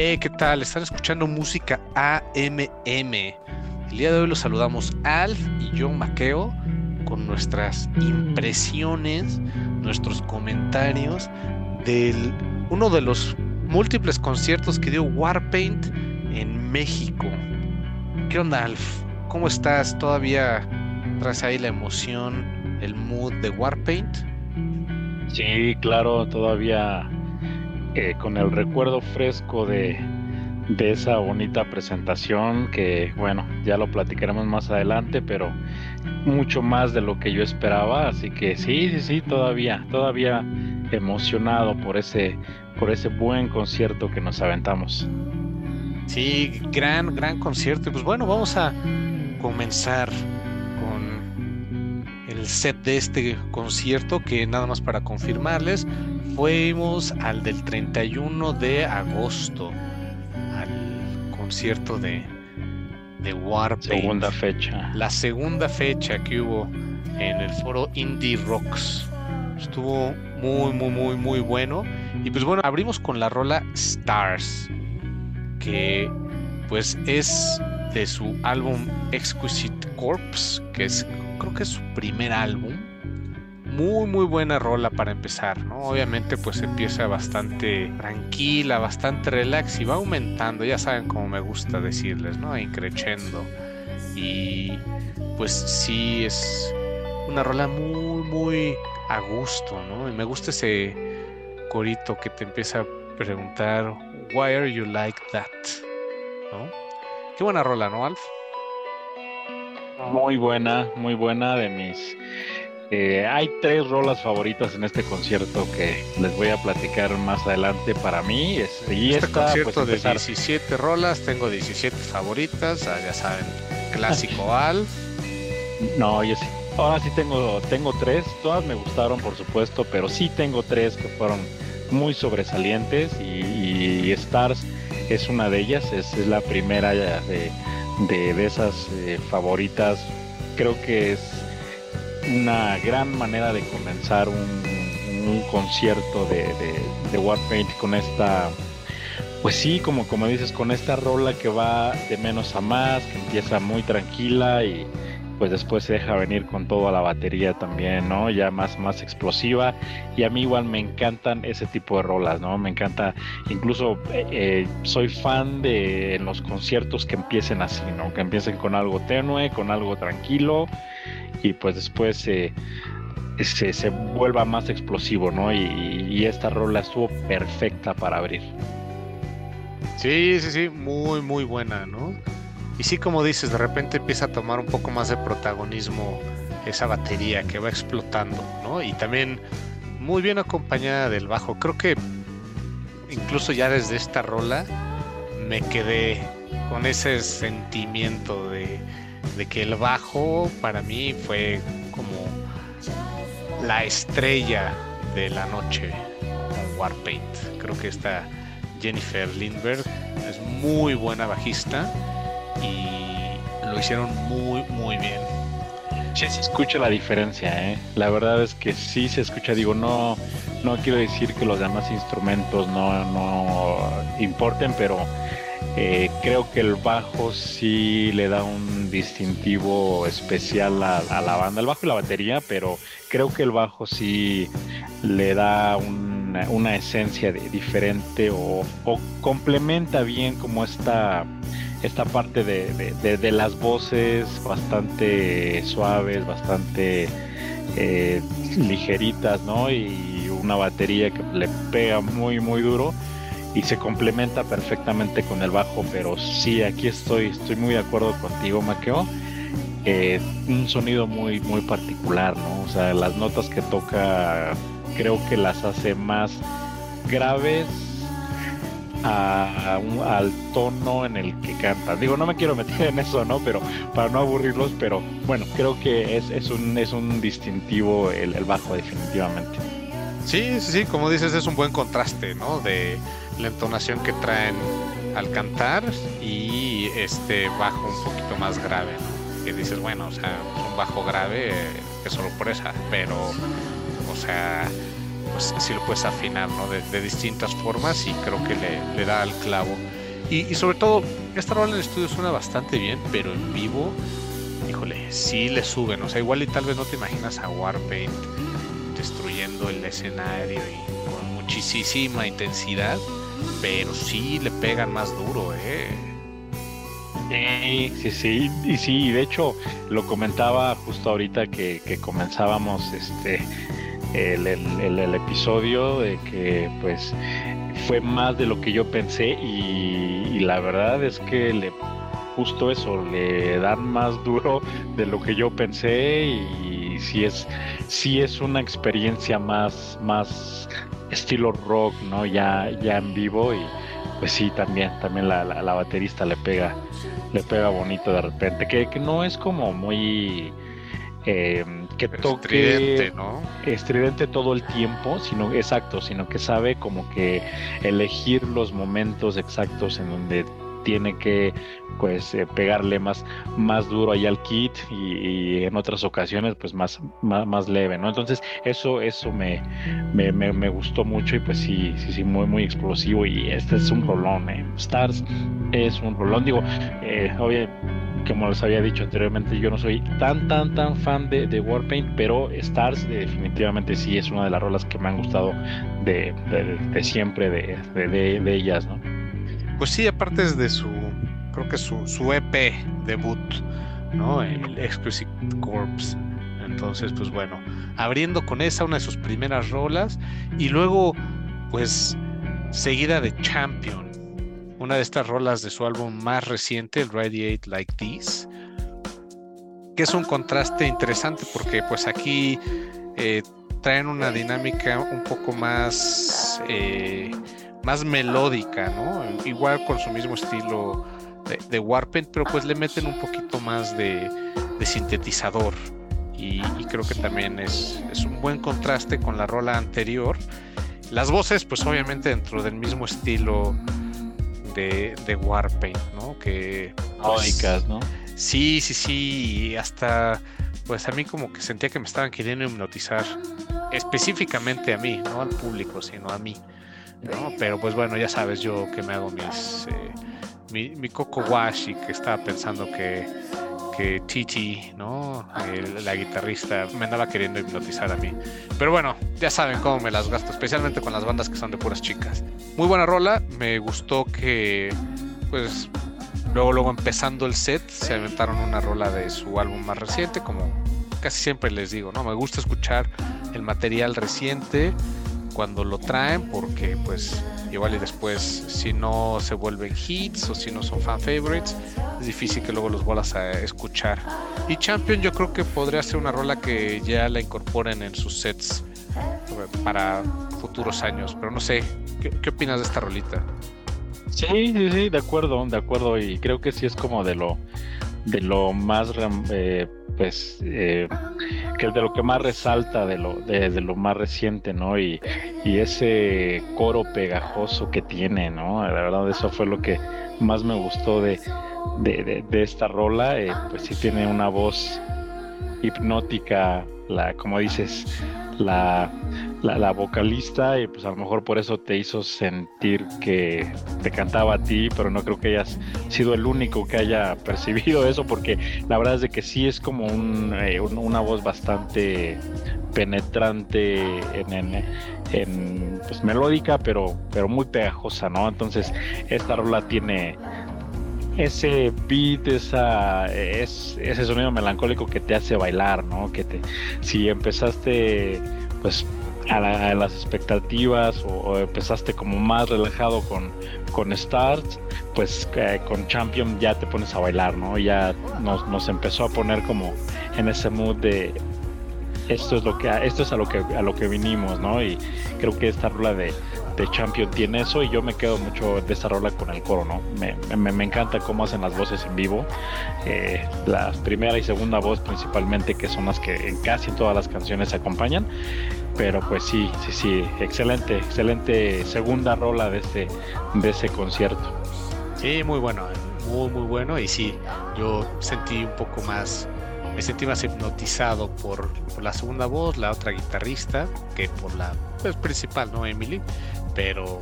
Hey, ¿qué tal? Están escuchando música AMM. El día de hoy los saludamos Alf y yo, Maqueo, con nuestras impresiones, nuestros comentarios del uno de los múltiples conciertos que dio Warpaint en México. ¿Qué onda, Alf? ¿Cómo estás? ¿Todavía traes ahí la emoción, el mood de Warpaint? Sí, claro, todavía con el recuerdo fresco de, de esa bonita presentación que, bueno, ya lo platicaremos más adelante, pero mucho más de lo que yo esperaba, así que sí, sí, sí, todavía, todavía emocionado por ese, por ese buen concierto que nos aventamos. Sí, gran, gran concierto. Y pues bueno, vamos a comenzar con el set de este concierto que nada más para confirmarles, fuimos al del 31 de agosto, al concierto de, de Warpaint. Segunda fecha. La segunda fecha que hubo en el foro Indie Rocks. Estuvo muy, muy, muy, muy bueno. Y pues bueno, abrimos con la rola Stars, que pues es de su álbum Exquisite Corpse, que es creo que es su primer álbum. Muy muy buena rola para empezar, ¿no? Obviamente pues empieza bastante tranquila, bastante relax y va aumentando, ya saben cómo me gusta decirles, ¿no? Increchendo. Y pues sí es una rola muy muy a gusto, ¿no? Y me gusta ese corito que te empieza a preguntar, why are you like that? ¿No? Qué buena rola, ¿no, Alf? Muy buena, muy buena de mis... Eh, hay tres rolas favoritas en este concierto que les voy a platicar más adelante para mí. Este, y este esta, concierto pues, de empezar- 17 rolas, tengo 17 favoritas, ah, ya saben, clásico Alf. No, yo sí. Ahora sí tengo, tengo tres. Todas me gustaron, por supuesto, pero sí tengo tres que fueron muy sobresalientes y, y Stars es una de ellas. Es, es la primera de, de, de esas eh, favoritas. Creo que es una gran manera de comenzar un, un concierto de, de, de Warpaint con esta pues sí, como, como dices, con esta rola que va de menos a más, que empieza muy tranquila y pues después se deja venir con toda la batería también, ¿no? Ya más, más explosiva. Y a mí igual me encantan ese tipo de rolas, ¿no? Me encanta, incluso eh, eh, soy fan de los conciertos que empiecen así, ¿no? Que empiecen con algo tenue, con algo tranquilo y pues después eh, se, se vuelva más explosivo, ¿no? Y, y esta rola estuvo perfecta para abrir. Sí, sí, sí, muy, muy buena, ¿no? Y sí, como dices, de repente empieza a tomar un poco más de protagonismo esa batería que va explotando, ¿no? Y también muy bien acompañada del bajo. Creo que incluso ya desde esta rola me quedé con ese sentimiento de, que el bajo para mí fue como la estrella de la noche con Warpaint. Creo que esta Jennifer Lindbergh es muy buena bajista y lo hicieron muy muy bien. Sí se escucha la diferencia, ¿eh? La verdad es que sí se escucha, digo, no, no quiero decir que los demás instrumentos no, no importen, pero eh, creo que el bajo sí le da un distintivo especial a, la banda, el bajo y la batería, pero creo que el bajo sí le da una, esencia diferente o, o complementa bien como esta esta parte de, de- de- las voces bastante suaves, bastante eh, ligeritas, ¿no? Y una batería que le pega muy, muy duro y se complementa perfectamente con el bajo, pero sí, aquí estoy, estoy muy de acuerdo contigo, Maqueo. Eh, un sonido muy, muy particular, ¿no? O sea, las notas que toca creo que las hace más graves a, un- al tono en el que cantan. Digo, no me quiero meter en eso, ¿no? Pero para no aburrirlos, pero bueno, creo que es, es, un, es un distintivo el, bajo definitivamente. Sí, sí, sí, como dices, es un buen contraste, ¿no? De la entonación que traen al cantar y este bajo un poquito más grave, ¿no? Que dices, bueno, o sea, un bajo grave eh, es sorpresa, pero, o sea, pues sí lo puedes afinar, ¿no? De, distintas formas y creo que le, le da al clavo. Y, sobre todo, esta rola en estudio suena bastante bien, pero en vivo, híjole, sí le suben. O sea, igual y tal vez no te imaginas a Warpaint destruyendo el escenario y con muchísima intensidad, pero sí le pegan más duro, ¿eh? Sí, sí, sí, y sí, de hecho lo comentaba justo ahorita que comenzábamos este el, el, episodio de que pues fue más de lo que yo pensé y, la verdad es que le justo eso, le dan más duro de lo que yo pensé y si es, sí es una experiencia más, más estilo rock, ¿no? Ya, ya en vivo y pues sí, también, también la, la, baterista le pega, le pega bonito de repente, que, que no es como muy eh, que toque estridente, ¿no? estridente todo el tiempo, sino exacto, sino que sabe como que elegir los momentos exactos en donde tiene que pues eh, pegarle más, más duro ahí al kit y, en otras ocasiones pues más, más, leve, ¿no? Entonces eso, eso me, me, me, gustó mucho y pues sí, sí, sí, muy, muy explosivo y este es un rolón, ¿eh? Stars es un rolón, digo, eh, como les había dicho anteriormente, yo no soy tan, tan, tan fan de, de Warpaint, pero Stars definitivamente sí es una de las rolas que me han gustado de, de, siempre de, de ellas, ¿no? Pues sí, aparte es de su, creo que su, su EP debut, ¿no? El Exclusive Corps. Entonces, pues bueno, abriendo con esa, una de sus primeras rolas, y luego, pues, seguida de Champion, una de estas rolas de su álbum más reciente, el Radiate Like This, que es un contraste interesante porque, pues, aquí eh, traen una dinámica un poco más. Eh, más melódica, ¿no? Igual con su mismo estilo de, de Warpaint, pero pues le meten un poquito más de, sintetizador. Y, creo que también es, un buen contraste con la rola anterior. Las voces, pues obviamente dentro del mismo estilo de, de Warpaint, ¿no? Que. Pues, ¿no? Sí, sí, sí. Y hasta. Pues a mí como que sentía que me estaban queriendo hipnotizar. Específicamente a mí, no al público, sino a mí. Pero pues bueno, ya sabes yo que me hago mis... Eh, mi, mi, Coco Wash y que estaba pensando que, que Titi, ¿no? la guitarrista me andaba queriendo hipnotizar a mí. Pero bueno, ya saben cómo me las gasto, especialmente con las bandas que son de puras chicas. Muy buena rola, me gustó que pues luego luego empezando el set se inventaron una rola de su álbum más reciente, como casi siempre les digo, ¿no? Me gusta escuchar el material reciente cuando lo traen porque pues igual y después si no se vuelven hits o si no son fan favorites es difícil que luego los vuelvas a escuchar y Champion yo creo que podría ser una rola que ya la incorporen en sus sets para futuros años pero no sé ¿qué, opinas de esta rolita? Sí, sí, sí, de acuerdo, de acuerdo y creo que sí es como de lo de lo más eh, pues eh, que es de lo que más resalta de lo de, lo más reciente no y, ese coro pegajoso que tiene no la verdad eso fue lo que más me gustó de, de, esta rola. Eh, pues sí tiene una voz hipnótica la como dices la la, vocalista y pues a lo mejor por eso te hizo sentir que te cantaba a ti, pero no creo que hayas sido el único que haya percibido eso porque la verdad es de que sí es como eh, un, una voz bastante penetrante en, en, pues, melódica pero pero muy pegajosa, ¿no? Entonces esta rola tiene ese beat, esa, es, ese sonido melancólico que te hace bailar, ¿no? Que te, si empezaste pues a, las expectativas o, empezaste como más relajado con, con Stars, pues eh, con Champion ya te pones a bailar, ¿no? Ya nos, nos empezó a poner como en ese mood de esto es lo que esto es a lo que a lo que vinimos, ¿no? Y creo que esta rola de, de Champion tiene eso y yo me quedo mucho de esta rola con el coro, ¿no? Me, me, me encanta cómo hacen las voces en vivo, eh, la primera y segunda voz principalmente que son las que en casi todas las canciones se acompañan pero pues sí, sí, sí, excelente, excelente segunda rola de este, de ese concierto. Sí, muy bueno, muy, muy bueno. Y sí, yo sentí un poco más me sentí más hipnotizado por, la segunda voz, la otra guitarrista, que por la pues, principal, ¿no? Emily. Pero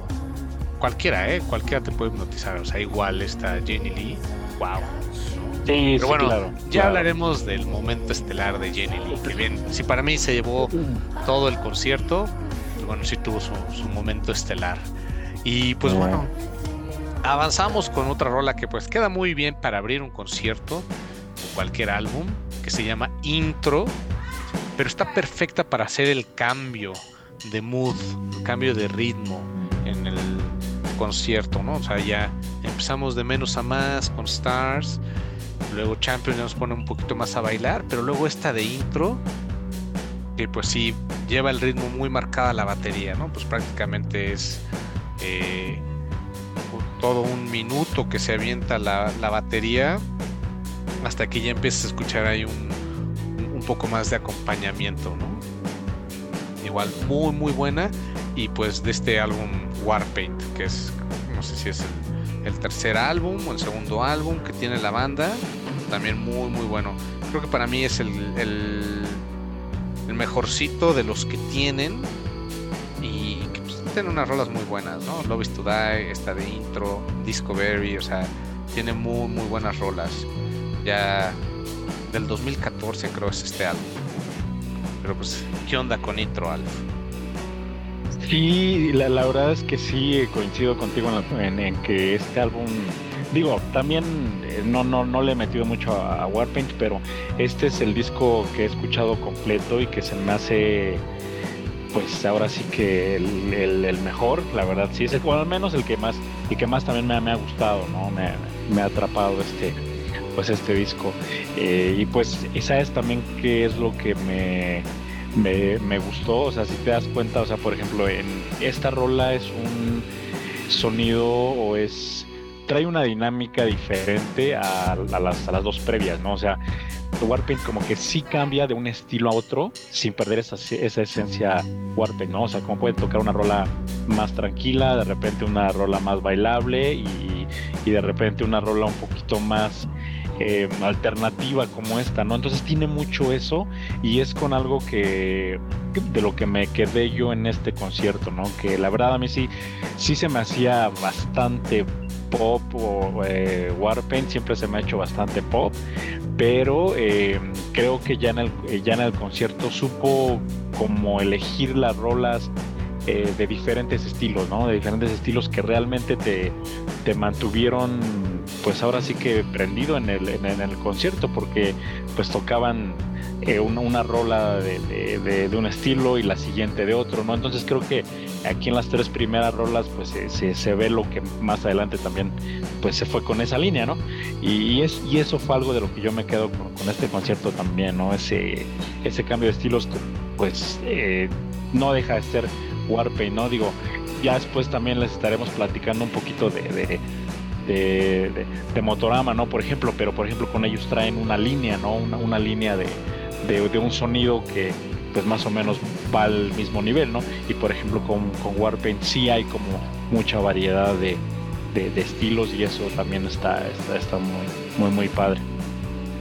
cualquiera, ¿eh? Cualquiera te puede hipnotizar. O sea, igual está Jenny Lee. ¡Wow! Sí, Pero bueno, ya hablaremos del momento estelar de Jenny Lee. Que bien, si para mí se llevó todo el concierto, pues bueno, sí tuvo su, su momento estelar. Y pues bueno, avanzamos con otra rola que pues queda muy bien para abrir un concierto o cualquier álbum, que se llama Intro, pero está perfecta para hacer el cambio de mood, cambio de ritmo en el concierto, ¿no? O sea, ya empezamos de menos a más con Stars, luego Champions nos pone un poquito más a bailar, pero luego esta de intro, que pues sí, lleva el ritmo muy marcada la batería, ¿no? Pues prácticamente es eh, todo un minuto que se avienta la, batería hasta que ya empiezas a escuchar ahí un, un poco más de acompañamiento, ¿no? Igual muy muy buena y pues de este álbum Warpaint, que es, no sé si es el, tercer álbum o el segundo álbum que tiene la banda, también muy muy bueno. Creo que para mí es el, el, el mejorcito de los que tienen y que pues, unas rolas muy buenas, ¿no? Love is to Die, esta de intro, Discovery, o sea, tiene muy muy buenas rolas. Ya del 2014 creo es este álbum. Pero pues, ¿qué onda con intro, Alf? Sí, la, verdad es que sí coincido contigo en, que este álbum, digo, también eh, no, no, no le he metido mucho a, Warpaint, pero este es el disco que he escuchado completo y que se me hace, pues ahora sí que el, mejor, la verdad, sí, es el, al menos el que más, y que más también me, ha gustado, ¿no? Me, ha atrapado este, pues este disco. Eh, y pues, ¿sabes también qué es lo que me me, gustó, o sea, si te das cuenta, o sea, por ejemplo, en esta rola es un sonido o es trae una dinámica diferente a, las, a las dos previas, ¿no? O sea, Warpaint como que sí cambia de un estilo a otro sin perder esa, esa esencia Warpaint, ¿no? O sea, como puede tocar una rola más tranquila, de repente una rola más bailable y, y de repente una rola un poquito más eh, alternativa como esta, ¿no? Entonces tiene mucho eso y es con algo que de lo que me quedé yo en este concierto, ¿no? Que la verdad a mí sí, sí se me hacía bastante pop o eh, Warpaint siempre se me ha hecho bastante pop, pero eh, creo que ya en el ya en el concierto supo como elegir las rolas eh, de diferentes estilos, ¿no? De diferentes estilos que realmente te, te mantuvieron, pues ahora sí que prendido en el, en, el concierto, porque pues tocaban eh, una, rola de, un estilo y la siguiente de otro, ¿no? Entonces creo que aquí en las tres primeras rolas pues se, se, ve lo que más adelante también pues se fue con esa línea, ¿no? Y, es, y eso fue algo de lo que yo me quedo con, este concierto también, ¿no? Ese, ese cambio de estilos pues eh, no deja de ser Warpaint, ¿no? Digo, ya después también les estaremos platicando un poquito de, de, de, Motorama, ¿no? Por ejemplo, pero por ejemplo con ellos traen una línea, ¿no? Una, una línea de, un sonido que pues más o menos va al mismo nivel, ¿no? Y por ejemplo con, con Warpaint sí hay como mucha variedad de, de, estilos y eso también está, está, está, muy, muy, muy padre.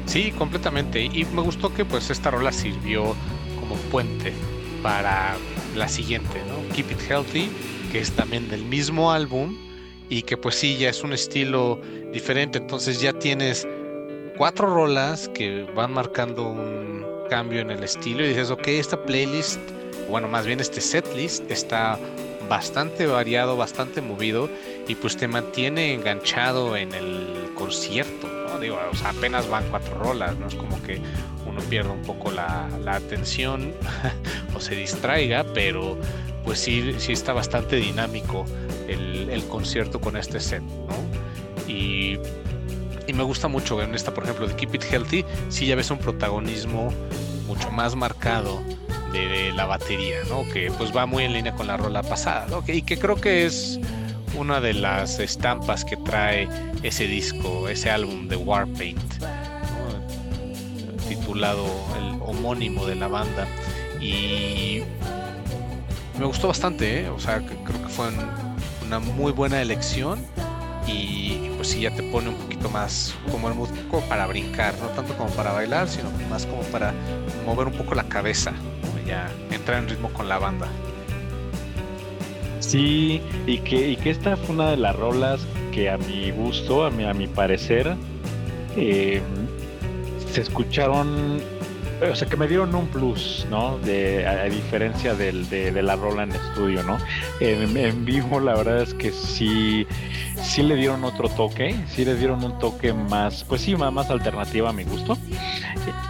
Sí, completamente. Y me gustó que pues esta rola sirvió como puente para la siguiente, ¿no? Keep It Healthy, que es también del mismo álbum y que pues sí, ya es un estilo diferente, entonces ya tienes cuatro rolas que van marcando un cambio en el estilo y dices, ok, esta playlist, bueno, más bien este setlist está bastante variado, bastante movido y pues te mantiene enganchado en el concierto, ¿no? Digo, o sea, apenas van cuatro rolas, no es como que uno pierda un poco la, atención o se distraiga, pero pues sí, sí está bastante dinámico el, el concierto con este set, ¿no? Y, y, me gusta mucho en esta, por ejemplo, de Keep It Healthy, sí ya ves un protagonismo mucho más marcado de, la batería, ¿no? Que pues va muy en línea con la rola pasada, ¿no? y que creo que es una de las estampas que trae ese disco, ese álbum de Warpaint, titulado el homónimo de la banda. Y me gustó bastante, ¿eh? o sea, creo que fue una muy buena elección y pues sí ya te pone un poquito más como el músico para brincar, no tanto como para bailar, sino más como para mover un poco la cabeza, ya entrar en ritmo con la banda. Sí, y que, y que esta fue una de las rolas que a mi gusto, a mi, a mi parecer, eh, se escucharon o sea, que me dieron un plus, ¿no? De, a, diferencia del, de, la rola en estudio, ¿no? En, vivo, la verdad es que sí, sí le dieron otro toque, sí le dieron un toque más, pues sí, más, alternativa a mi gusto.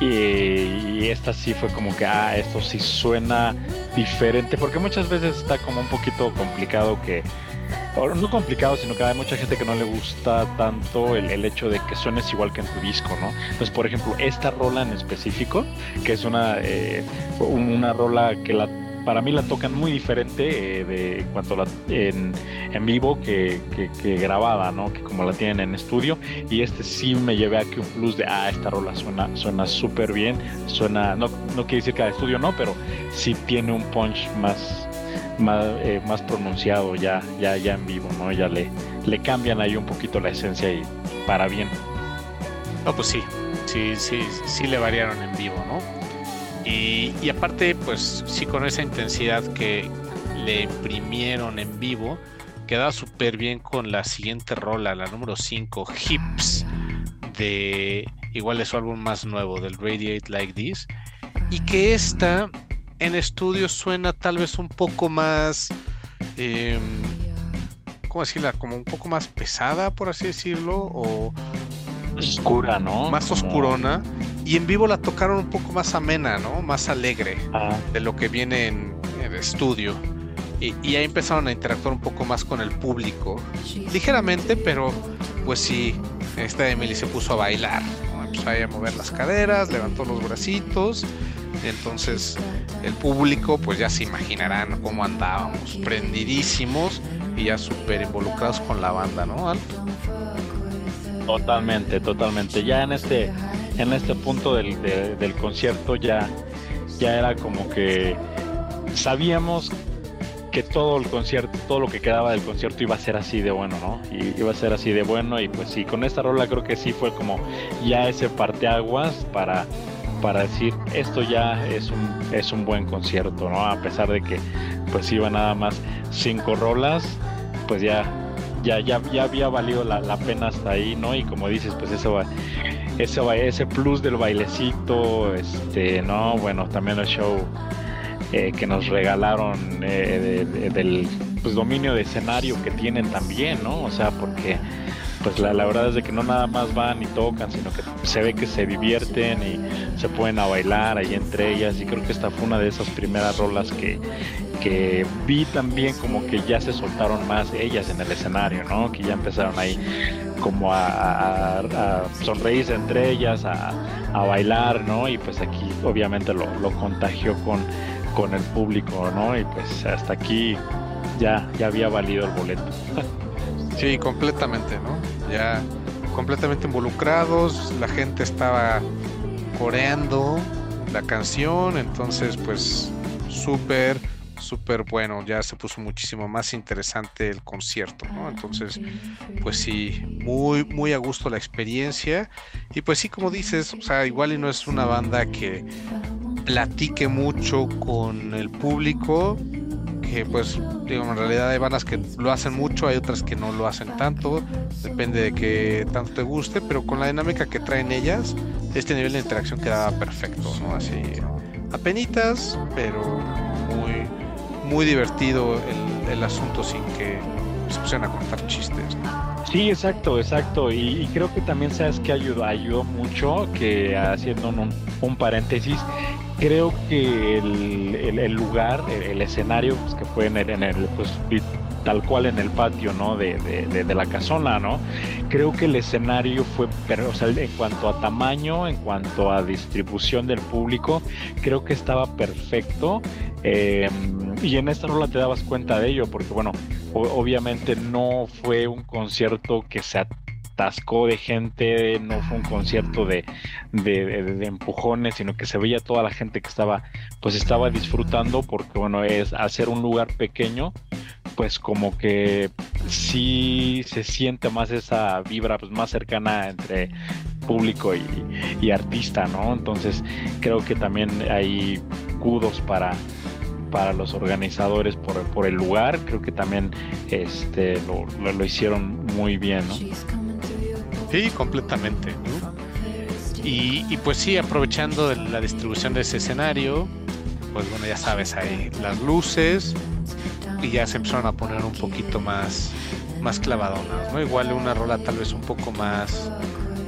Y, esta sí fue como que, ah, esto sí suena diferente, porque muchas veces está como un poquito complicado que no complicado, sino que hay mucha gente que no le gusta tanto el, hecho de que suenes igual que en tu disco, ¿no? Entonces, por ejemplo, esta rola en específico, que es una, eh, una rola que la para mí la tocan muy diferente eh, de cuanto la en, en vivo que, que, grabada, ¿no? Que como la tienen en estudio. Y este sí me llevé aquí un plus de, ah, esta rola suena suena súper bien. Suena, no, no quiere decir que de estudio no, pero sí tiene un punch más, más, eh, más pronunciado ya, ya, ya en vivo, ¿no? Ya le, le cambian ahí un poquito la esencia y para bien. No, pues sí, sí, sí, sí le variaron en vivo, ¿no? Y, y aparte, pues sí, con esa intensidad que le imprimieron en vivo, queda súper bien con la siguiente rola, la número 5, Hips, de igual de su álbum más nuevo, del Radiate Like This. Y que esta en estudio suena tal vez un poco más, eh, ¿cómo decirla? Como un poco más pesada, por así decirlo, o oscura, ¿no? Más oscurona. Y en vivo la tocaron un poco más amena, ¿no? Más alegre ah. de lo que viene en, estudio. Y, y, ahí empezaron a interactuar un poco más con el público. Ligeramente, pero pues sí, esta Emily se puso a bailar. Empezó a mover las caderas, levantó los bracitos entonces el público pues ya se imaginarán cómo andábamos, prendidísimos y ya súper involucrados con la banda, ¿no? Totalmente, totalmente. Ya en este, en este punto del, del concierto ya, ya era como que sabíamos que todo el concierto, todo lo que quedaba del concierto iba a ser así de bueno, ¿no? Iba a ser así de bueno y pues sí, con esta rola creo que sí fue como ya ese parteaguas para para decir esto ya es un, es un buen concierto, ¿no? A pesar de que pues iba nada más cinco rolas, pues ya, ya, ya, ya había valido la, pena hasta ahí, ¿no? Y como dices, pues eso va, ese, ese plus del bailecito, este, ¿no? Bueno, también el show eh, que nos regalaron eh, del pues, dominio de escenario que tienen también, ¿no? O sea, porque pues la, verdad es de que no nada más van y tocan, sino que se ve que se divierten y se pueden a bailar ahí entre ellas. Y creo que esta fue una de esas primeras rolas que, que vi también como que ya se soltaron más ellas en el escenario, ¿no? Que ya empezaron ahí como a, sonreírse entre ellas, a, bailar, ¿no? Y pues aquí obviamente lo, lo contagió con, con el público, ¿no? Y pues hasta aquí ya, ya había valido el boleto. Sí, completamente, ¿no? Ya completamente involucrados, la gente estaba coreando la canción, entonces pues súper, súper bueno, ya se puso muchísimo más interesante el concierto, ¿no? Entonces, pues sí, muy, muy a gusto la experiencia y pues sí, como dices, o sea, igual y no es una banda que platique mucho con el público, que pues digo, en realidad hay bandas que lo hacen mucho, hay otras que no lo hacen tanto, depende de que tanto te guste, pero con la dinámica que traen ellas, este nivel de interacción quedaba perfecto, ¿no? Así, apenitas, pero muy, muy divertido el, asunto sin que se pusieran a contar chistes, Sí, exacto, exacto. Y, creo que también sabes que ayudó, ayudó mucho que haciendo un, un paréntesis, creo que el, lugar, el, escenario, pues, que fue en el, en el pues, tal cual en el patio, ¿no? De, de, la casona, ¿no? Creo que el escenario fue, pero, o sea, en cuanto a tamaño, en cuanto a distribución del público, creo que estaba perfecto. Eh, y en esta rola te dabas cuenta de ello, porque bueno, obviamente no fue un concierto que se atascó de gente, no fue un concierto de, de, empujones, sino que se veía toda la gente que estaba, pues estaba disfrutando, porque bueno, es hacer un lugar pequeño, pues como que sí se siente más esa vibra pues, más cercana entre público y, artista, ¿no? Entonces creo que también hay kudos para, para los organizadores por, por el lugar, creo que también este, lo, lo, hicieron muy bien, ¿no? Sí, completamente. Y, y, pues sí, aprovechando la distribución de ese escenario, pues bueno, ya sabes, hay las luces, y ya se empezaron a poner un poquito más, más clavadonas, ¿no? Igual una rola tal vez un poco más,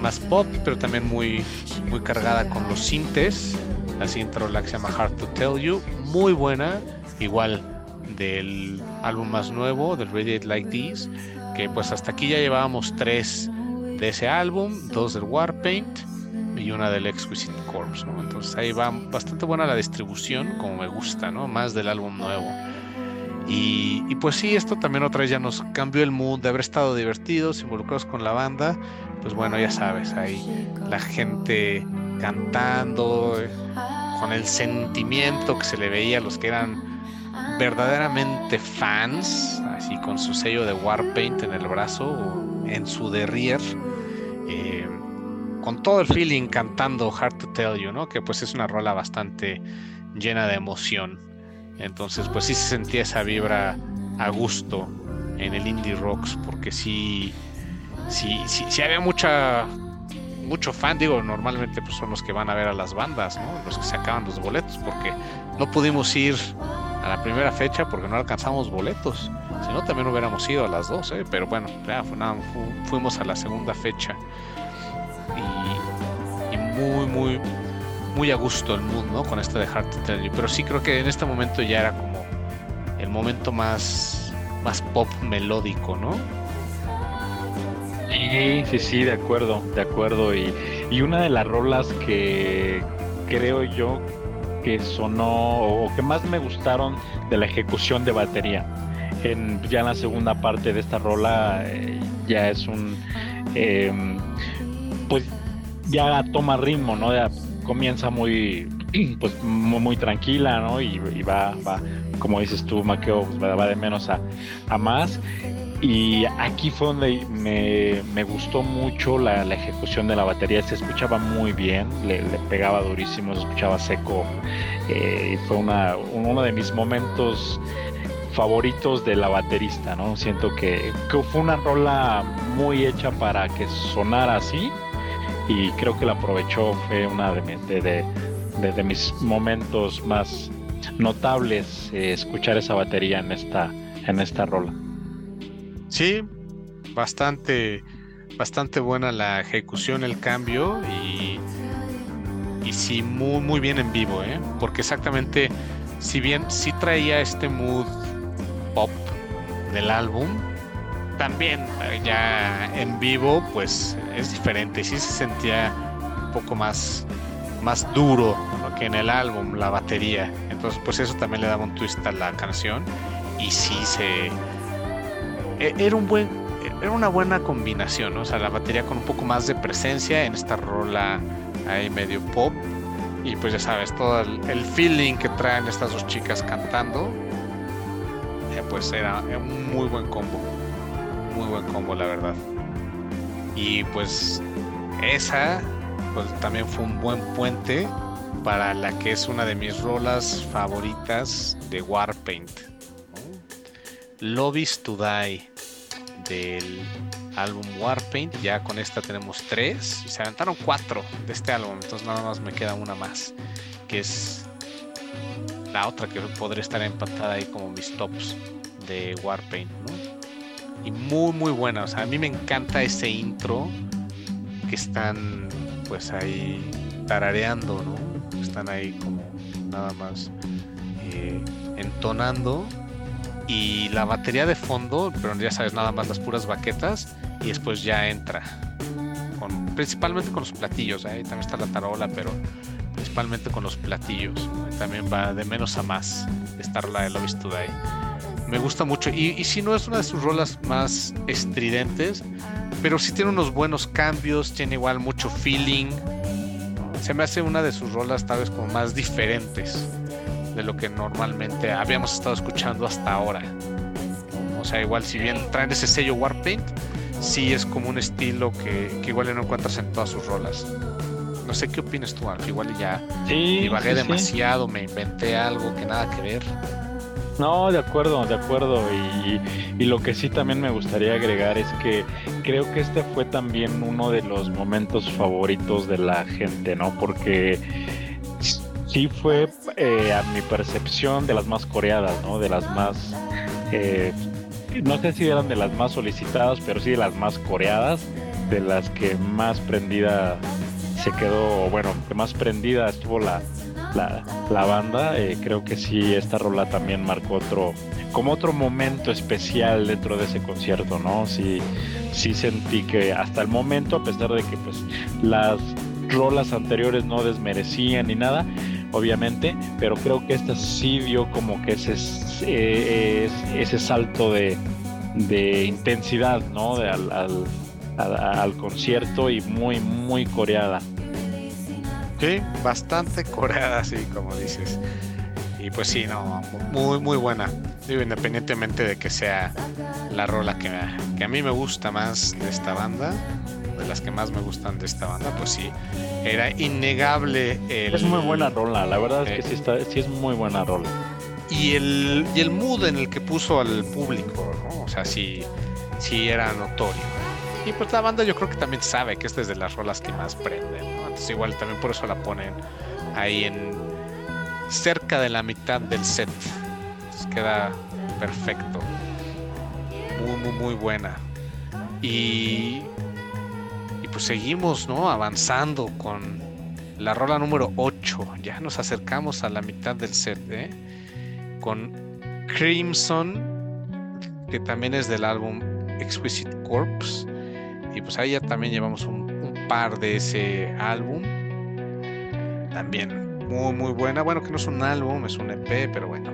más pop, pero también muy, muy cargada con los sintes. La siguiente rola que se llama Hard to Tell You, muy buena, igual del álbum más nuevo, del Radiate Like This, que pues hasta aquí ya llevábamos tres de ese álbum, dos del Warpaint y una del Exquisite Corpse, ¿no? Entonces ahí va bastante buena la distribución, como me gusta, ¿no? Más del álbum nuevo. Y, pues sí, esto también otra vez ya nos cambió el mood de haber estado divertidos, involucrados con la banda. Pues bueno, ya sabes, ahí la gente cantando, con el sentimiento que se le veía a los que eran verdaderamente fans, así con su sello de Warpaint en el brazo o en su derrier. Eh, con todo el feeling cantando Hard to Tell You, ¿no? Que pues es una rola bastante llena de emoción. Entonces, pues sí se sentía esa vibra a gusto en el Indie Rocks, porque sí, sí, sí, había mucha, mucho fan, digo, normalmente pues son los que van a ver a las bandas, ¿no? Los que sacaban los boletos, porque no pudimos ir a la primera fecha porque no alcanzamos boletos. Si no, también hubiéramos ido a las dos, ¿eh? Pero bueno, ya fuimos a la segunda fecha. Y, y muy, muy, muy a gusto el mood, ¿no? Con este de Hard to Tell. Pero sí creo que en este momento ya era como el momento más, más pop melódico, ¿no? Sí, sí, sí, de acuerdo, de acuerdo. Y, y una de las rolas que creo yo que sonó o que más me gustaron de la ejecución de batería. En, ya en la segunda parte de esta rola eh, ya es un em, pues ya toma ritmo, ¿no? Comienza muy, pues, muy, tranquila, ¿no? Y, va, va, como dices tú, Maqueo, pues, va, de menos a, a, más. Y aquí fue donde me, me gustó mucho la, la, ejecución de la batería, se escuchaba muy bien, le, pegaba durísimo, se escuchaba seco. Eh, fue una, uno de mis momentos favoritos de la baterista, ¿no? Siento que, que fue una rola muy hecha para que sonara así y creo que la aprovechó, fue una de, de, mis momentos más notables eh, escuchar esa batería en esta, en esta rola. Sí, bastante, bastante buena la ejecución, el cambio y, y sí, muy, muy bien en vivo, ¿eh? porque exactamente, si bien sí traía este mood pop del álbum, también eh, ya en vivo pues es diferente, sí se sentía un poco más, más duro que en el álbum, la batería. Entonces pues eso también le daba un twist a la canción. Y sí se... E, era un buen... Era una buena combinación, o sea, la batería con un poco más de presencia en esta rola ahí medio pop. Y pues ya sabes, todo el, feeling que traen estas dos chicas cantando, eh, pues era un muy buen combo muy buen combo, la verdad. Y pues esa pues, también fue un buen puente para la que es una de mis rolas favoritas de Warpaint. Lobbies to Die del álbum Warpaint. Ya con esta tenemos tres. Se aventaron cuatro de este álbum. Entonces nada más me queda una más. Que es la otra que podría estar empatada ahí como mis tops de Warpaint. Y muy muy buena. O sea, a mí me encanta ese intro que están pues ahí tarareando, ¿no? Están ahí como nada más eh, entonando y la batería de fondo, pero ya sabes, nada más las puras baquetas y después ya entra. Con, principalmente con los platillos, ahí también está la tarola, pero principalmente con los platillos. También va de menos a más estar la de Love Today me gusta mucho. Y, si no es una de sus rolas más estridentes, pero sí tiene unos buenos cambios, tiene igual mucho feeling. Se me hace una de sus rolas tal vez como más diferentes de lo que normalmente habíamos estado escuchando hasta ahora. O sea, igual si bien traen ese sello Warpaint, sí es como un estilo que, igual no encuentras en todas sus rolas. No sé qué opinas tú, Alf. Igual ya sí, divagué demasiado, me inventé algo que nada que ver. No, de acuerdo, de acuerdo. Y, y, lo que sí también me gustaría agregar es que creo que este fue también uno de los momentos favoritos de la gente, ¿no? Porque sí fue, eh, a mi percepción, de las más coreadas, ¿no? De las más... Eh, no sé si eran de las más solicitadas, pero sí de las más coreadas, de las que más prendida se quedó, bueno, que más prendida estuvo la, la, banda. Eh, creo que sí, esta rola también marcó otro, como otro momento especial dentro de ese concierto, ¿no? Sí, sí sentí que hasta el momento, a pesar de que pues las rolas anteriores no desmerecían ni nada, obviamente, pero creo que esta sí dio como que ese, eh, ese salto de, de intensidad, ¿no? De al, al, al, concierto y muy, muy coreada. Sí, bastante coreada, sí, como dices. Y pues sí, no, muy, muy buena. Digo, independientemente de que sea la rola que, que a mí me gusta más de esta banda, de las que más me gustan de esta banda, pues sí, era innegable el... Es muy buena rola, la verdad es que sí, está, sí es muy buena rola. Y el, y el mood en el que puso al público, ¿no? O sea, sí, sí era notorio. Y pues la banda yo creo que también sabe que esta es de las rolas que más prenden. Entonces igual también por eso la ponen ahí en cerca de la mitad del set. Queda perfecto. Muy, muy, muy buena. Y pues seguimos, ¿no? Avanzando con la rola número 8. Ya nos acercamos a la mitad del set, ¿eh? Con Crimson, que también es del álbum Exquisite Corpse. Y pues ahí ya también llevamos un, par de ese álbum. También muy, muy buena. Bueno, que no es un álbum, es un EP, pero bueno.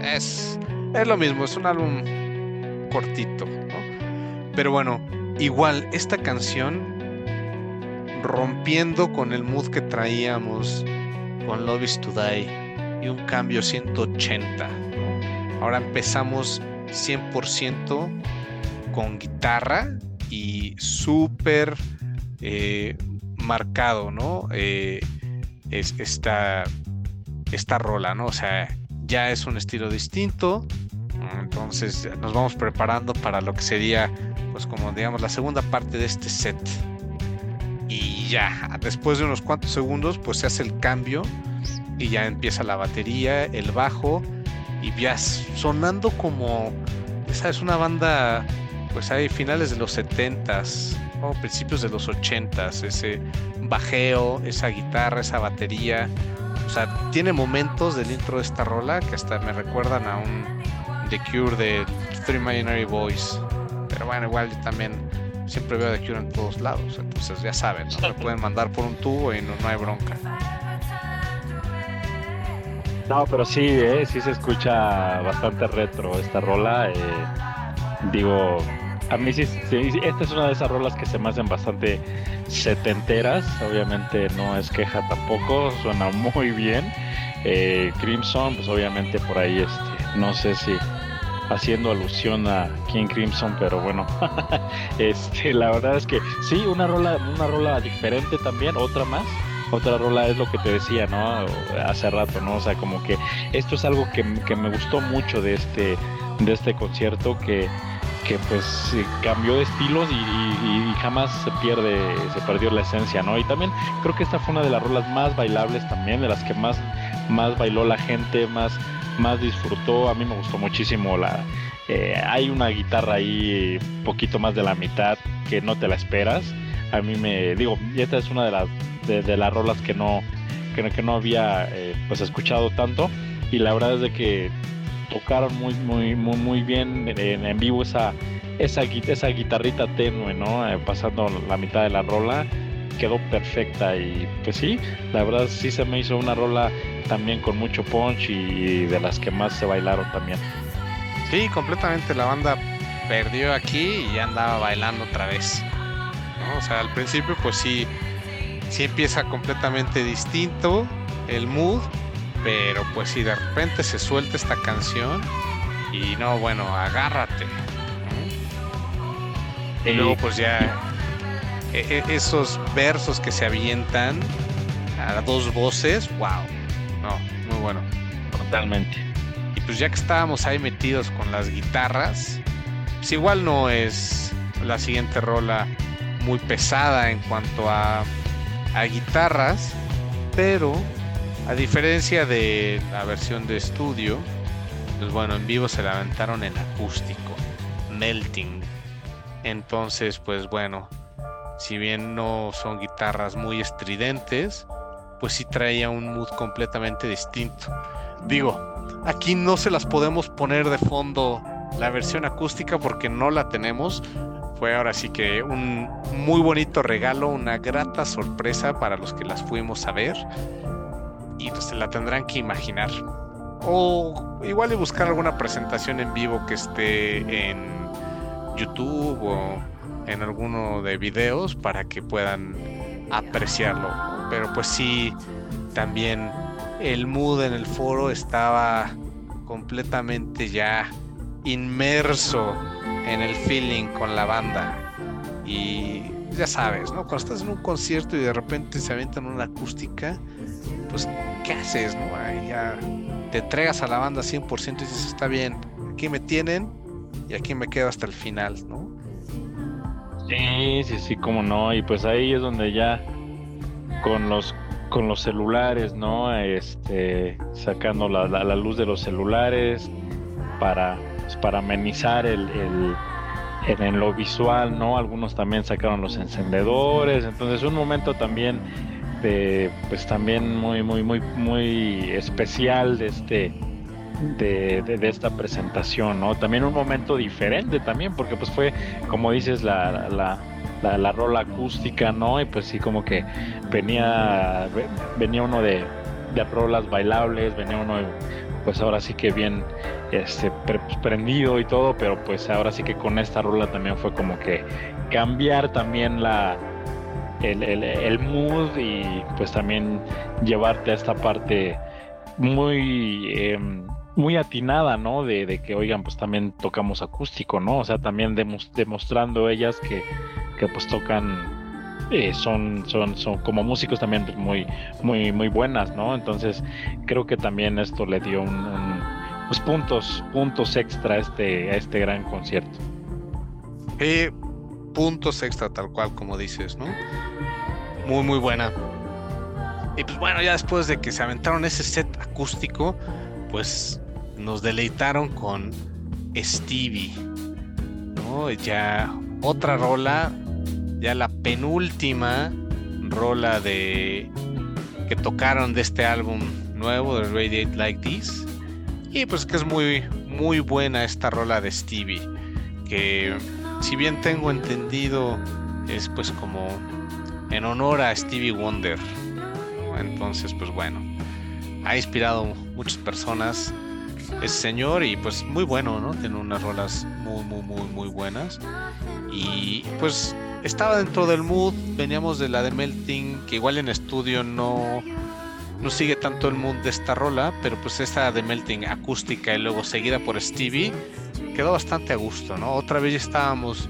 Es, es lo mismo, es un álbum cortito. Pero bueno, igual esta canción rompiendo con el mood que traíamos con Love is to Die y un cambio 180. Ahora empezamos 100% con guitarra y súper eh, marcado, ¿no? Eh, es esta, esta rola, ¿no? O sea, ya es un estilo distinto. Entonces nos vamos preparando para lo que sería pues como digamos la segunda parte de este set. Y ya, después de unos cuantos segundos, pues se hace el cambio y ya empieza la batería, el bajo y ya sonando como, esa es una banda, pues hay finales de los 70s o principios de los 80s, ese bajeo, esa guitarra, esa batería. O sea, tiene momentos del intro de esta rola que hasta me recuerdan a un The Cure de Three Imaginary Boys. Pero bueno, igual yo también siempre veo The Cure en todos lados. Entonces ya saben, ¿no? Me pueden mandar por un tubo y no, hay bronca. No, pero sí, eh, sí se escucha bastante retro esta rola. Eh, digo, a mí sí, esta es una de esas rolas que se me hacen bastante setenteras. Obviamente no es queja tampoco, suena muy bien. Eh, Crimson, pues obviamente por ahí, este, no sé si haciendo alusión a King Crimson, pero bueno, este, la verdad es que sí, una rola, una rola diferente también, otra más. Otra rola es lo que te decía, ¿no? Hace rato, ¿no? O sea, como que esto es algo que, me gustó mucho de este, de este concierto, que, que pues cambió de estilos y, jamás se pierde, se perdió la esencia, ¿no? Y también creo que esta fue una de las rolas más bailables también, de las que más, más bailó la gente, más, más disfrutó. A mí me gustó muchísimo la. Eh, hay una guitarra ahí, poquito más de la mitad, que no te la esperas. A mí me. Digo, esta es una de las, de, las rolas que no, que, no había eh, pues escuchado tanto. Y la verdad es de que tocaron muy, muy, muy, muy bien en, vivo esa, esa, esa guitarrita tenue, ¿no? Eh, pasando la mitad de la rola quedó perfecta y pues sí, la verdad sí se me hizo una rola también con mucho punch y de las que más se bailaron también. Sí, completamente la banda perdió aquí y ya andaba bailando otra vez. O sea, al principio pues sí, sí empieza completamente distinto el mood, pero pues si de repente se suelta esta canción Y no, bueno, agárrate. Y luego pues ya e, e, esos versos que se avientan a dos voces, wow. No, muy bueno. Totalmente. Y pues ya que estábamos ahí metidos con las guitarras, pues igual no es la siguiente rola muy pesada en cuanto a, a guitarras, pero a diferencia de la versión de estudio, pues bueno, en vivo se la aventaron en acústico, melting. Entonces, pues bueno, si bien no son guitarras muy estridentes, pues sí traía un mood completamente distinto. Digo, aquí no se las podemos poner de fondo la versión acústica porque no la tenemos, fue ahora sí que un muy bonito regalo, una grata sorpresa para los que las fuimos a ver y pues, se la tendrán que imaginar. O igual y buscar alguna presentación en vivo que esté en YouTube o en alguno de videos para que puedan apreciarlo. Pero pues sí, también el mood en el foro estaba completamente ya inmerso en el feeling con la banda. Y ya sabes, ¿no? Cuando estás en un concierto y de repente se avientan una acústica, pues, ¿qué haces, no? ya te entregas a la banda 100% y dices, está bien, aquí me tienen y aquí me quedo hasta el final, ¿no? Sí, sí, sí, cómo no. Y pues ahí es donde ya con los con los celulares, ¿no? Este, sacando la, la luz de los celulares para pues, para amenizar el, en lo visual, ¿no? Algunos también sacaron los encendedores, entonces un momento también pues también muy, muy, muy, muy especial de este, de, de, esta presentación, ¿no? También un momento diferente también, porque pues fue, como dices, la, la, la, la rola acústica, ¿no? Y pues sí, como que venía, venía uno de, de rolas bailables, venía uno pues ahora sí que bien este, prendido y todo, pero pues ahora sí que con esta rola también fue como que cambiar también la el, el, mood y pues también llevarte a esta parte muy em, muy atinada, ¿no? De, de, que oigan, pues también tocamos acústico, ¿no? O sea, también demostrando ellas que, que pues tocan eh, son, son, son como músicos también muy, muy, muy buenas, ¿no? Entonces creo que también esto le dio un, pues, puntos, puntos extra a este, a este gran concierto. Eh, puntos extra tal cual como dices, ¿no? Muy, muy buena. Y pues bueno, ya después de que se aventaron ese set acústico, pues nos deleitaron con Stevie, ¿no? Ya otra rola ya la penúltima rola de que tocaron de este álbum nuevo de Radiate Like This y pues que es muy muy buena esta rola de Stevie que si bien tengo entendido es pues como en honor a Stevie Wonder. Entonces pues bueno ha inspirado muchas personas ese señor y pues muy bueno no tiene unas rolas muy muy muy muy buenas. Y pues estaba dentro del mood, veníamos de la de Melting, que igual en estudio no, no sigue tanto el mood de esta rola, pero pues esta de Melting acústica y luego seguida por Stevie, quedó bastante a gusto, ¿no? Otra vez ya estábamos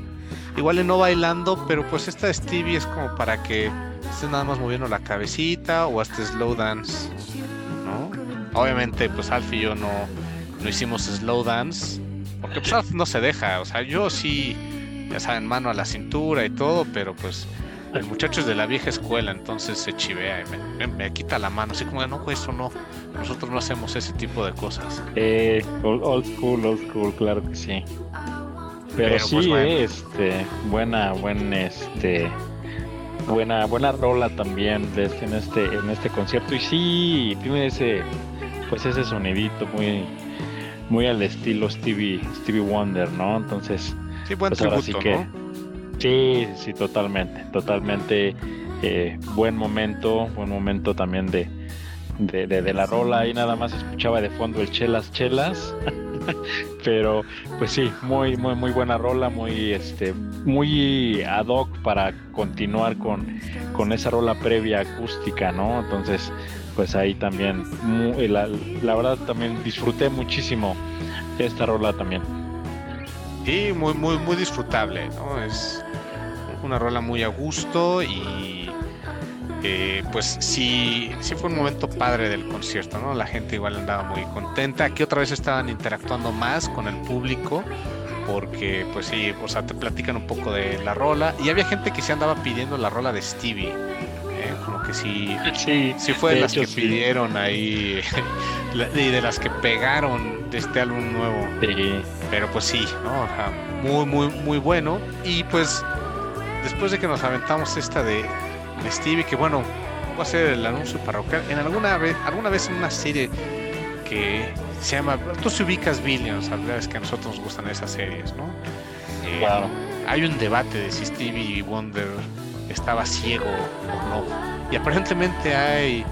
igual no bailando, pero pues esta Stevie es como para que estés nada más moviendo la cabecita o hasta slow dance, ¿no? Obviamente pues Alf y yo no, no hicimos slow dance, porque pues Alf no se deja, o sea, yo sí ya saben, mano a la cintura y todo, pero pues el muchacho es de la vieja escuela, entonces se chivea y me, quita la mano, así como, no, eso no, nosotros no hacemos ese tipo de cosas. Eh, old school, old school, claro que sí. Pero, sí, pues, este, buena, buen, este, buena, buena rola también de este, en este, en este concierto y sí, tiene ese, pues ese sonidito muy, muy al estilo Stevie, Stevie Wonder, ¿no? Entonces, Sí, buen pues sí que, Sí, sí, totalmente, totalmente eh, buen momento, buen momento también de, de, de, la rola. Ahí nada más escuchaba de fondo el chelas, chelas. Pero pues sí, muy, muy, muy buena rola, muy, este, muy ad hoc para continuar con, con esa rola previa acústica, ¿no? Entonces, pues ahí también, la, la verdad también disfruté muchísimo esta rola también. Sí, muy, muy, muy disfrutable, ¿no? Es una rola muy a gusto y eh, pues sí, sí fue un momento padre del concierto, ¿no? La gente igual andaba muy contenta. Aquí otra vez estaban interactuando más con el público porque pues sí, o sea, te platican un poco de la rola y había gente que se andaba pidiendo la rola de Stevie. ¿eh? Como que sí, sí, sí fue de, las que pidieron ahí y de las que pegaron de este álbum nuevo. Pero pues sí, ¿no? O sea, muy, muy, muy bueno. Y pues después de que nos aventamos esta de, Stevie, que bueno, va a ser el anuncio parroquial. En alguna vez, alguna vez en una serie que se llama, tú se ubicas Billions, es que a nosotros nos gustan esas series, ¿no? Eh, hay un debate de si Stevie Wonder estaba ciego o no. Y aparentemente hay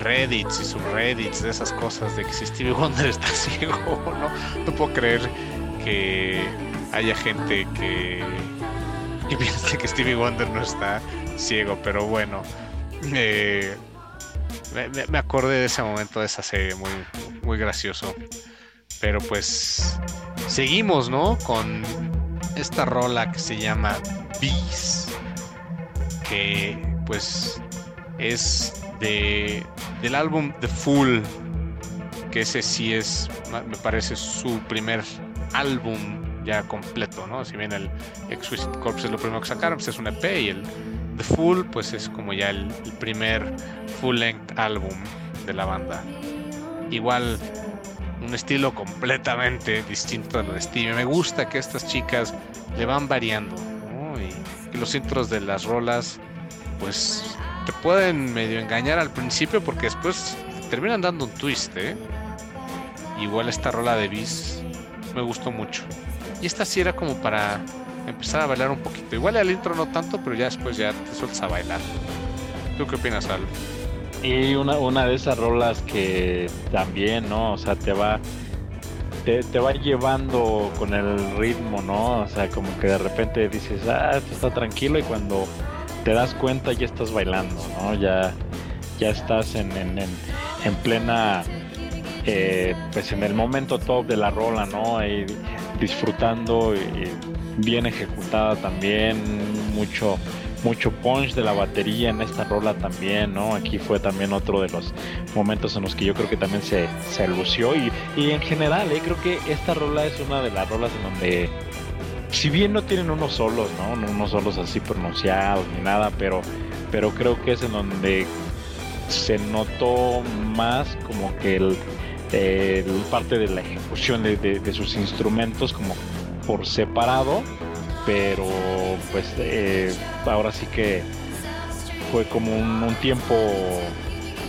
Reddits y subreddits de esas cosas de que si Stevie Wonder está ciego o no. No puedo creer que haya gente que, que piense que Stevie Wonder no está ciego, pero bueno. Eh, me, acordé de ese momento de esa serie, muy, muy gracioso. Pero pues seguimos, ¿no? Con esta rola que se llama Bees. Que pues es de del álbum The Fool. Que ese sí es, me parece, su primer álbum ya completo, ¿no? Si bien el Exquisite Corpse es lo primero que sacaron, pues es un EP y el The Full, pues es como ya el, primer full length álbum de la banda. Igual un estilo completamente distinto de lo de Stevie. Me gusta que estas chicas le van variando y que los intros de las rolas pues te pueden medio engañar al principio porque después terminan dando un twist. ¿eh? Igual esta rola de Bis me gustó mucho. Y esta sí era como para empezar a bailar un poquito. Igual al intro no tanto, pero ya después ya te sueltas a bailar. ¿Tú qué opinas, Al? Y una, una de esas rolas que también, ¿no? O sea, te va te, te, va llevando con el ritmo, ¿no? O sea, como que de repente dices, ah, esto está tranquilo y cuando te das cuenta ya estás bailando, ¿no? Ya, ya estás en, en, en, plena, eh, pues en el momento top de la rola, ¿no? Disfrutando y bien ejecutada también, mucho mucho punch de la batería en esta rola también, ¿no? Aquí fue también otro de los momentos en los que yo creo que también se, se lució y, y en general, ¿eh? creo que esta rola es una de las rolas en donde, si bien no tienen unos solos, ¿no? Unos solos así pronunciados ni nada, pero, pero creo que es en donde se notó más como que el, parte de la ejecución de, de sus instrumentos como por separado, pero pues eh, ahora sí que fue como un, tiempo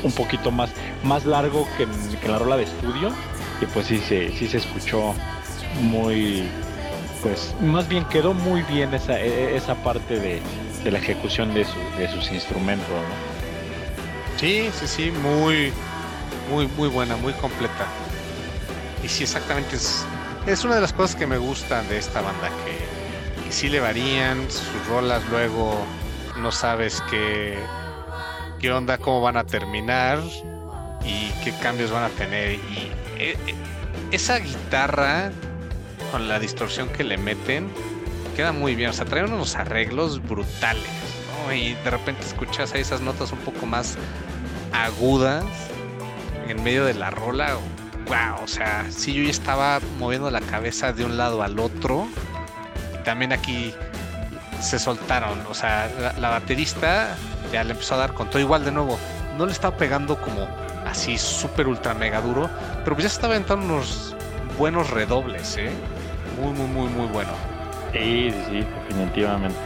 un poquito más, más largo que la rola de estudio y pues sí se, sí se escuchó muy, pues más bien quedó muy bien esa, e, e, esa parte de, la ejecución de, de sus instrumentos. Sí, sí, sí, muy, muy, muy buena, muy completa. Y sí, exactamente es es una de las cosas que me gustan de esta banda, que, si le varían sus rolas, luego no sabes qué, qué onda, cómo van a terminar y qué cambios van a tener. Y eh, eh, esa guitarra con la distorsión que le meten queda muy bien. O sea, traen unos arreglos brutales. Y de repente escuchas ahí esas notas un poco más agudas en medio de la rola wow, o sea, sí yo ya estaba moviendo la cabeza de un lado al otro. Y también aquí se soltaron, o sea, la, baterista ya le empezó a dar con todo igual de nuevo. No le estaba pegando como así súper ultra mega duro, pero pues ya estaba entrando unos buenos redobles, ¿eh? Muy, muy, muy, muy bueno. Sí, sí, definitivamente.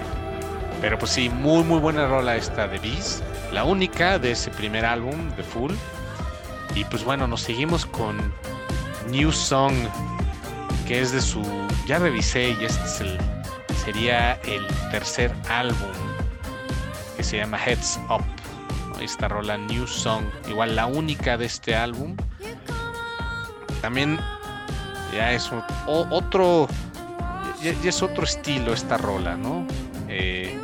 Pero pues sí, muy, muy buena rola esta de Beast. La única de ese primer álbum de Full. Y pues bueno, nos seguimos con New Song, que es de su. Ya revisé y este es el, sería el tercer álbum que se llama Heads Up. Esta rola New Song, igual la única de este álbum. También ya es otro. Ya, es otro estilo esta rola, ¿no? Eh,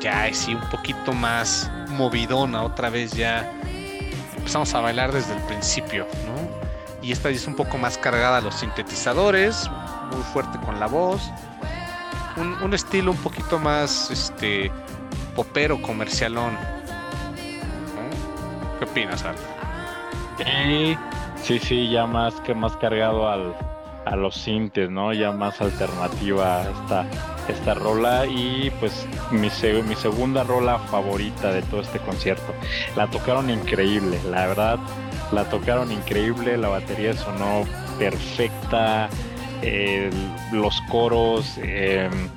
ya es sí, un poquito más movidona, otra vez ya empezamos a bailar desde el principio, ¿no? y esta es un poco más cargada a los sintetizadores, muy fuerte con la voz. Un, estilo un poquito más este popero comercialón. ¿Qué opinas, Al? Sí, sí, ya más que más cargado al, a los sintes, ¿no? Ya más alternativa esta, esta rola y pues mi, mi segunda rola favorita de todo este concierto. La tocaron increíble, la verdad, la tocaron increíble, la batería sonó perfecta, los coros, em,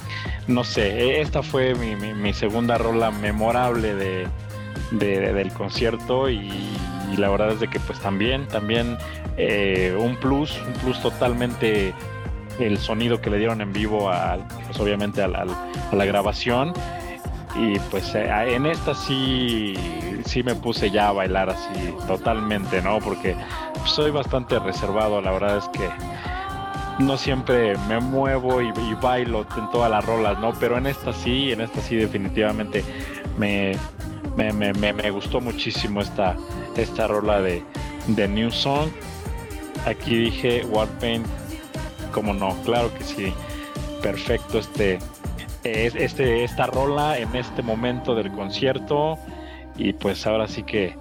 no sé, esta fue mi, segunda rola memorable de, del concierto y, la verdad es de que pues también, también eh, un plus, un plus totalmente el sonido que le dieron en vivo, pues obviamente a la, grabación. Y pues eh, en esta sí, sí me puse ya a bailar así totalmente, ¿no? Porque soy bastante reservado, la verdad es que no siempre me muevo y, bailo en todas las rolas, ¿no? Pero en esta sí, en esta sí definitivamente me, me, me, me gustó muchísimo esta, esta rola de, de New Song. Aquí dije Warpaint, como no, claro que sí, perfecto este, este, esta rola en este momento del concierto. Y pues ahora sí que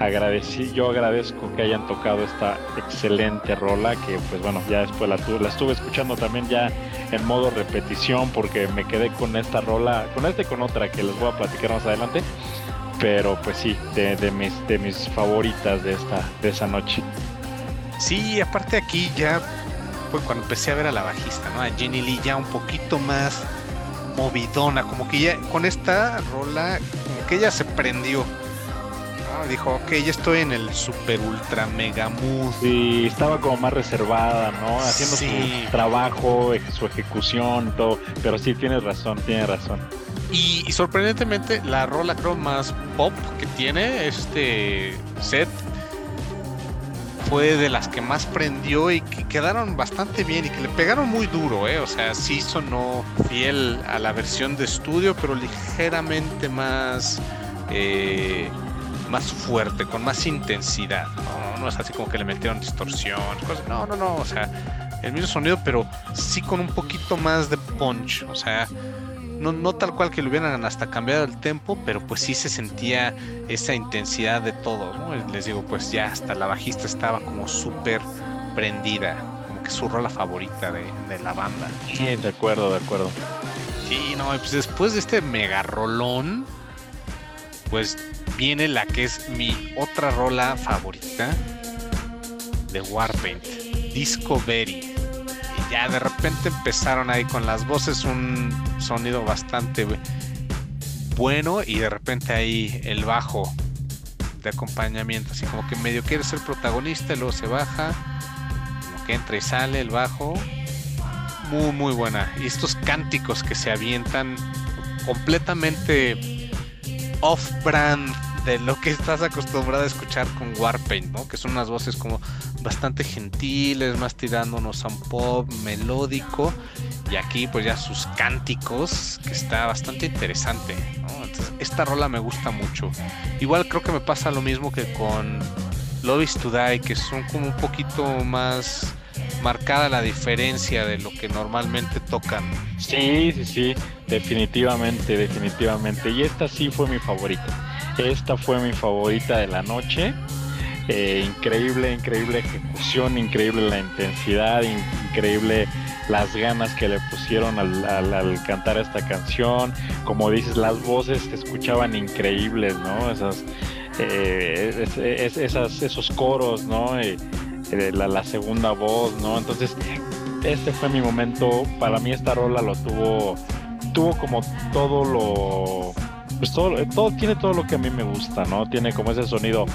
agradecí, yo agradezco que hayan tocado esta excelente rola que pues bueno, ya después la, la estuve escuchando también ya en modo repetición porque me quedé con esta rola, con esta y con otra que les voy a platicar más adelante, pero pues sí, de, de mis, de mis favoritas de esta, de esa noche. Sí, aparte aquí ya fue cuando empecé a ver a la bajista, ¿no? A Jenny Lee ya un poquito más movidona, como que ya con esta rola, como que ella se prendió. Dijo, ok, ya estoy en el super ultra mega mood. Sí, estaba como más reservada, ¿no? Haciendo su trabajo, su ejecución, todo. Pero sí, tienes razón, tienes razón. Y, y, sorprendentemente, la rola creo más pop que tiene este set fue de las que más prendió y que quedaron bastante bien y que le pegaron muy duro, ¿eh? O sea, sí sonó fiel a la versión de estudio, pero ligeramente más, eh, más fuerte, con más intensidad. ¿no? no es así como que le metieron distorsión, No, no, no. O sea, el mismo sonido, pero sí con un poquito más de punch. O sea, no, no tal cual que lo hubieran hasta cambiado el tempo, pero pues sí se sentía esa intensidad de todo, ¿no? Les digo, pues ya hasta la bajista estaba como súper prendida, como que su rola favorita de, la banda. Sí, de acuerdo, de acuerdo. Sí, no, pues después de este mega rolón, pues viene la que es mi otra rola favorita de Warpaint, Discovery ya de repente empezaron ahí con las voces un sonido bastante bueno y de repente ahí el bajo de acompañamiento, así como que medio quiere ser protagonista y luego se baja, como que entra y sale el bajo. Muy, muy buena. Y estos cánticos que se avientan completamente off-brand de lo que estás acostumbrado a escuchar con Warpaint, ¿no? Que son unas voces como bastante gentiles, más tirándonos a un pop melódico. Y aquí pues ya sus cánticos, que está bastante interesante, esta rola me gusta mucho. Igual creo que me pasa lo mismo que con Love is to Die, que son como un poquito más marcada la diferencia de lo que normalmente tocan. Sí, sí, sí, definitivamente, definitivamente. Y esta sí fue mi favorita. Esta fue mi favorita de la noche. Eh, increíble, increíble ejecución, increíble la intensidad, increíble las ganas que le pusieron al, cantar esta canción. Como dices, las voces se escuchaban increíbles, ¿no? Esas, eh, esos coros, ¿no? Eh, la, la, segunda voz, ¿no? Entonces, este fue mi momento. Para mí esta rola lo tuvo, tuvo como todo lo pues todo, todo tiene todo lo que a mí me gusta, ¿no? Tiene como ese sonido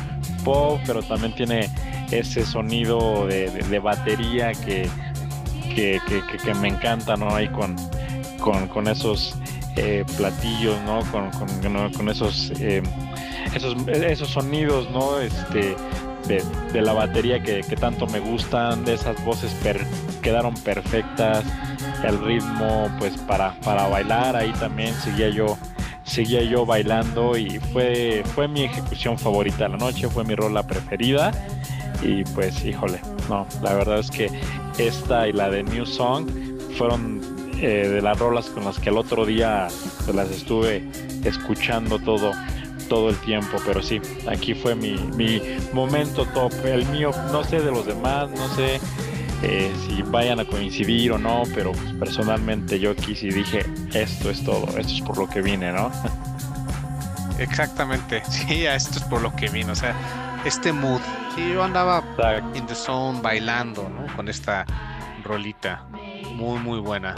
pop, pero también tiene ese sonido de, batería que, que, que, me encanta, ¿no? Ahí con, con, esos eh, platillos, ¿no? Con, con, esos, eh, esos, esos sonidos, ¿no? Este, de, la batería que, tanto me gustan, de esas voces quedaron perfectas, el ritmo, pues para, para bailar, ahí también seguía yo seguía yo bailando y fue, fue mi ejecución favorita la noche, fue mi rola preferida. Y pues híjole, no, la verdad es que esta y la de New Song fueron eh, de las rolas con las que el otro día pues, las estuve escuchando todo todo el tiempo, pero sí, aquí fue mi, mi momento top, el mío, no sé de los demás, no sé eh, si vayan a coincidir o no, pero pues, personalmente yo quise y dije, esto es todo, esto es por lo que vine, ¿no? Exactamente, sí, esto es por lo que vine, o sea, este mood, sí, yo andaba in the zone bailando, ¿no? Con esta rolita, muy, muy buena.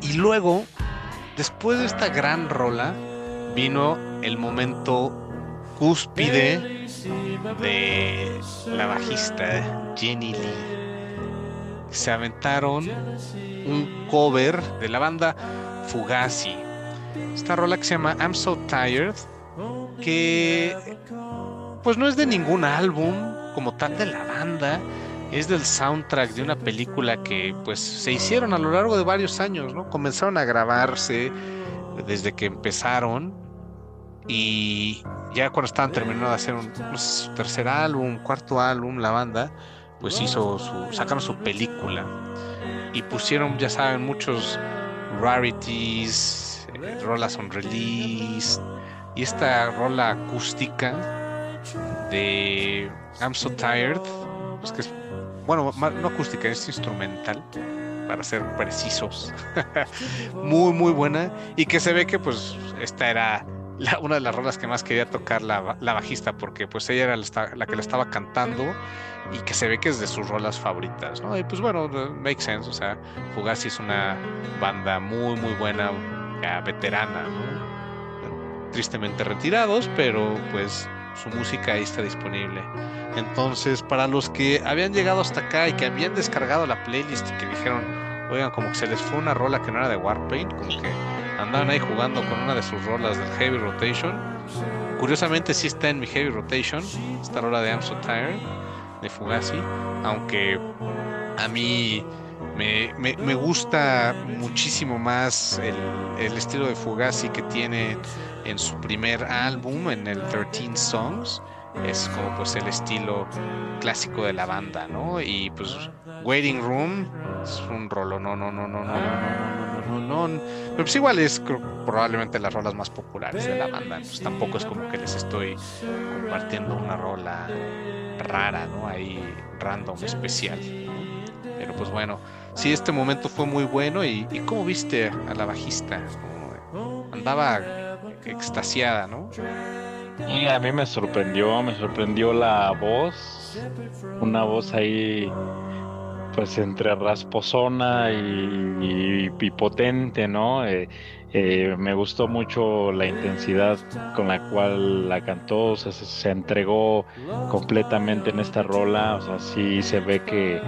Y luego, después de esta gran rola, vino el momento cúspide de la bajista Jenny Lee. Se aventaron un cover de la banda Fugazi. Esta rola que se llama I'm So Tired, que pues no es de ningún álbum como tal de la banda, es del soundtrack de una película que pues se hicieron a lo largo de varios años, ¿no? Comenzaron a grabarse desde que empezaron y ya cuando estaban terminando de hacer un tercer álbum, cuarto álbum, la banda, pues hizo su, sacaron su película y pusieron, ya saben, muchos rarities, eh, rolas on release y esta rola acústica de I'm So Tired, pues que es, bueno, no acústica, es instrumental para ser precisos. muy, muy buena. Y que se ve que pues esta era una de las rolas que más quería tocar la, bajista, porque pues ella era la, que la estaba cantando y que se ve que es de sus rolas favoritas, ¿no? Y pues bueno, make sense, o sea, Fugazi es una banda muy, muy buena, ya veterana, ¿no? Tristemente retirados, pero pues su música ahí está disponible. Entonces, para los que habían llegado hasta acá y que habían descargado la playlist y que dijeron, oigan, como que se les fue una rola que no era de Warpaint, como que andaban ahí jugando con una de sus rolas del Heavy Rotation. Curiosamente sí está en mi Heavy Rotation, esta rola de I'm So Tired, de Fugazi, aunque a mí me, me, gusta muchísimo más el, el, estilo de Fugazi que tiene en su primer álbum, en el 13 Songs. Es como pues el estilo clásico de la banda, ¿no? Y pues Waiting Room es un rolo, no, no, no, no, no, no, no, no, no, pero pues igual es probablemente las rolas más populares de la banda, pues tampoco es como que les estoy compartiendo una rola rara, ¿no? Ahí random, especial. Pero pues bueno, sí, este momento fue muy bueno y, y ¿cómo viste a la bajista? andaba extasiada, ¿no? Y a mí me sorprendió, me sorprendió la voz, una voz ahí pues entre rasposona y, y, potente, ¿no? Eh, eh, me gustó mucho la intensidad con la cual la cantó, o sea, se, entregó completamente en esta rola, o sea, sí se ve que,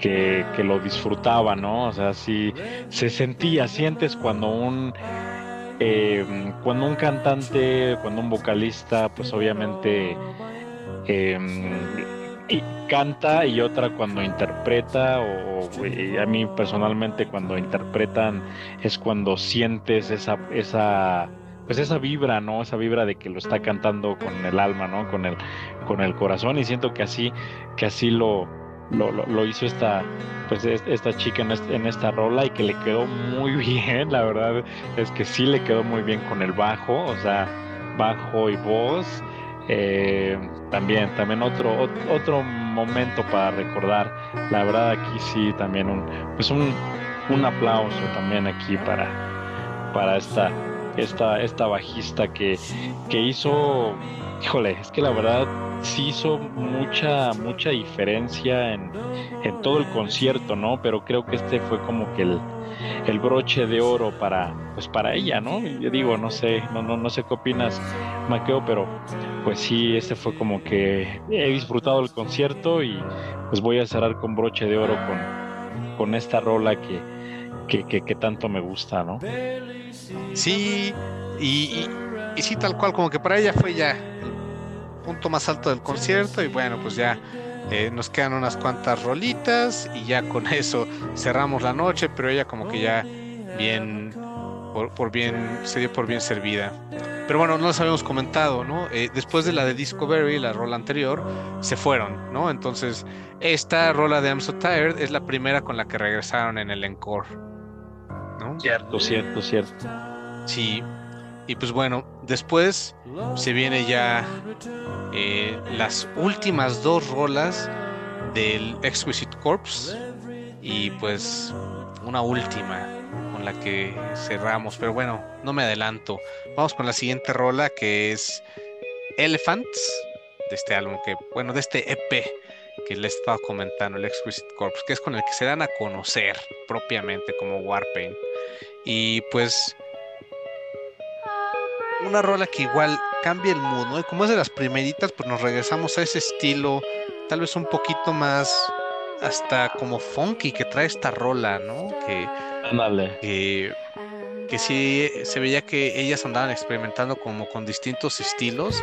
que, lo disfrutaba, ¿no? O sea, sí se sentía, sientes cuando un... Eh, cuando un cantante, cuando un vocalista, pues obviamente y canta y otra cuando interpreta o a mí personalmente cuando interpretan es cuando sientes esa esa pues esa vibra, ¿no? Esa vibra de que lo está cantando con el alma, ¿no? Con el con el corazón y siento que así que así lo lo, lo, hizo esta pues esta chica en, en esta rola y que le quedó muy bien, la verdad es que sí le quedó muy bien con el bajo, o sea, bajo y voz eh, también, también otro, otro momento para recordar. La verdad aquí sí también un, pues un, un aplauso también aquí para, para esta, esta, esta bajista que, que hizo, híjole, es que la verdad sí hizo mucha, mucha diferencia en, en todo el concierto, ¿no? Pero creo que este fue como que el, el broche de oro para pues para ella, ¿no? Yo digo, no sé, no, no, no sé qué opinas, Maqueo, pero pues sí, este fue como que he disfrutado el concierto y pues voy a cerrar con broche de oro con, con esta rola que, que, tanto me gusta, ¿no? Sí, y, sí, tal cual, como que para ella fue ya el punto más alto del concierto y bueno, pues ya eh, nos quedan unas cuantas rolitas y ya con eso cerramos la noche, pero ella como que ya bien, por, bien, se dio por bien servida. Pero bueno, no los habíamos comentado, ¿no? Eh, después de la de Discovery, la rola anterior, se fueron, ¿no? Entonces, esta rola de I'm So Tired es la primera con la que regresaron en el encore. Cierto, cierto, cierto. Sí. Y pues bueno, después se viene ya eh, las últimas dos rolas del Exquisite Corpse y pues una última con la que cerramos, pero bueno, no me adelanto. Vamos con la siguiente rola que es Elephants, de este álbum, que bueno, de este EP que les estaba comentando, el Exquisite Corpse, que es con el que se dan a conocer propiamente como Warpaint. Y pues una rola que igual cambia el mood, ¿no? Y como es de las primeritas, pues nos regresamos a ese estilo, tal vez un poquito más hasta como funky que trae esta rola, ¿no? Que, que, que sí se veía que ellas andaban experimentando como con distintos estilos.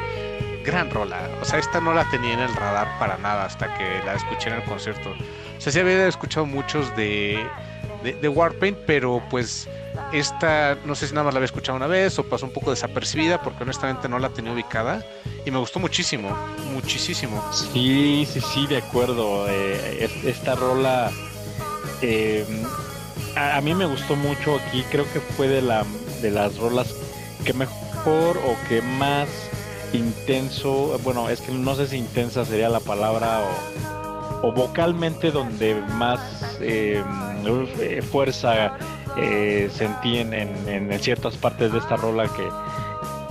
Gran rola. O sea, esta no la tenía en el radar para nada hasta que la escuché en el concierto. O sea, sí había escuchado muchos de, de, Warpaint, pero pues esta, no sé si nada más la había escuchado una vez o pasó un poco desapercibida porque honestamente no la tenía ubicada y me gustó muchísimo, muchísimo. Sí, sí, sí, de acuerdo. Eh, esta rola eh, a, mí me gustó mucho aquí, creo que fue de, la, de las rolas que mejor o que más intenso, bueno, es que no sé si intensa sería la palabra o, vocalmente donde más eh, fuerza eh, sentí en, ciertas partes de esta rola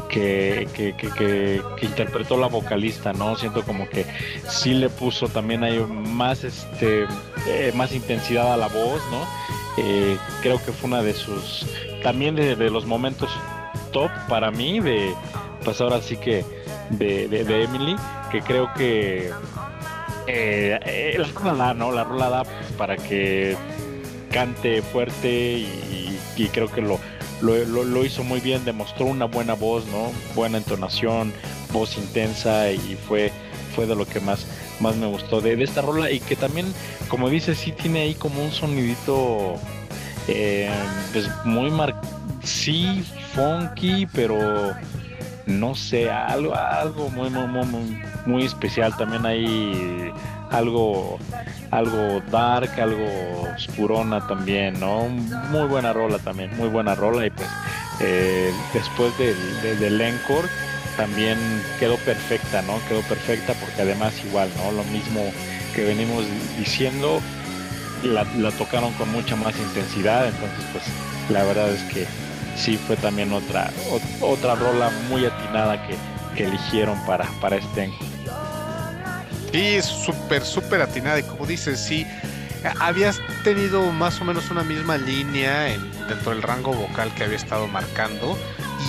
que, que, que, interpretó la vocalista, ¿no? Siento como que sí le puso también hay más, este, eh, más intensidad a la voz, ¿no? Creo que fue una de sus, también de, los momentos top para mí, de, pues ahora sí que de, Emily, que creo que eh, la rola da, ¿no? La rola da para que cante fuerte y, creo que lo, lo, hizo muy bien, demostró una buena voz, ¿no? Buena entonación, voz intensa y fue, fue de lo que más, más me gustó de, esta rola y que también, como dice, sí tiene ahí como un sonidito eh, pues muy mar sí funky, pero no sé, algo, algo muy, muy, muy, muy especial. También hay algo algo dark, algo oscurona también, ¿no? Muy buena rola también, muy buena rola y pues eh, después del, del, encore también quedó perfecta, ¿no? Quedó perfecta porque además igual, ¿no? Lo mismo que venimos diciendo, la, tocaron con mucha más intensidad, entonces pues la verdad es que sí fue también otra otra rola muy atinada que, que eligieron para, para este encore. Sí, súper, súper atinada. Y como dices, sí, habías tenido más o menos una misma línea dentro del rango vocal que había estado marcando.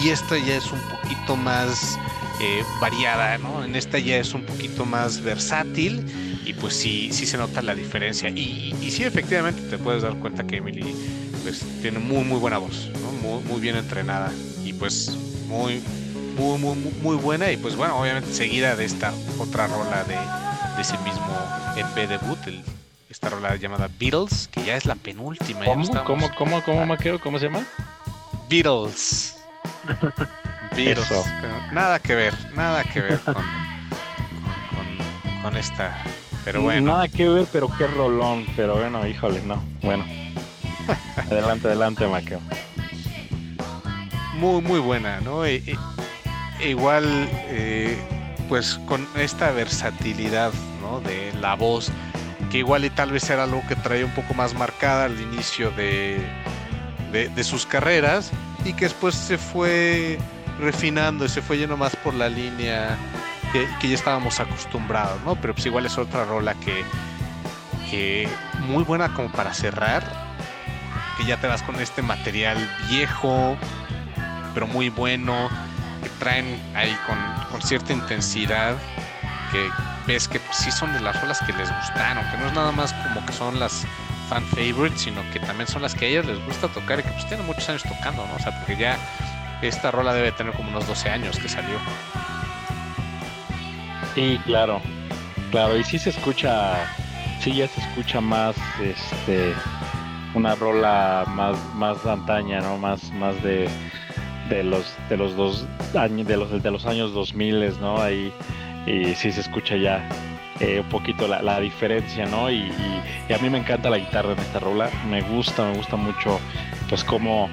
Y esta ya es un poquito más eh, variada, ¿no? En esta ya es un poquito más versátil. Y pues sí, sí se nota la diferencia. Y, y sí, efectivamente, te puedes dar cuenta que Emily pues, tiene muy, muy buena voz, ¿no? Muy, muy bien entrenada. Y pues muy, muy, muy, muy buena. Y pues bueno, obviamente seguida de esta otra rola de de ese mismo EP debut, el, esta rola llamada Beatles, que ya es la penúltima. ¿Cómo, ¿Cómo, cómo, cómo, Maqueo? ¿Cómo se llama? Beatles. Beatles. Nada que ver, nada que ver con, con, esta. Pero bueno. Nada que ver, pero qué rolón. Pero bueno, híjole, no. Bueno. adelante, adelante, Maqueo. Muy, muy buena, ¿no? E, e, e igual eh, pues con esta versatilidad de la voz, que igual y tal vez era algo que traía un poco más marcada al inicio de, de, sus carreras y que después se fue refinando y se fue yendo más por la línea que, ya estábamos acostumbrados, ¿no? Pero pues igual es otra rola que, que muy buena como para cerrar, que ya te vas con este material viejo, pero muy bueno que traen ahí con, cierta intensidad, que ves que sí son de las rolas que les gustaron, que no es nada más como que son las fan favorites, sino que también son las que a ellas les gusta tocar y que pues tienen muchos años tocando, ¿no? O sea, porque ya esta rola debe tener como unos 12 años que salió. Sí, claro, claro, y sí se escucha, sí ya se escucha más, este, una rola más, más antaña, ¿no? Más, más de de los de los dos años de los de los años 2000 no ahí y sí se escucha ya eh, un poquito la, diferencia no y, a mí me encanta la guitarra en esta rola me gusta me gusta mucho pues cómo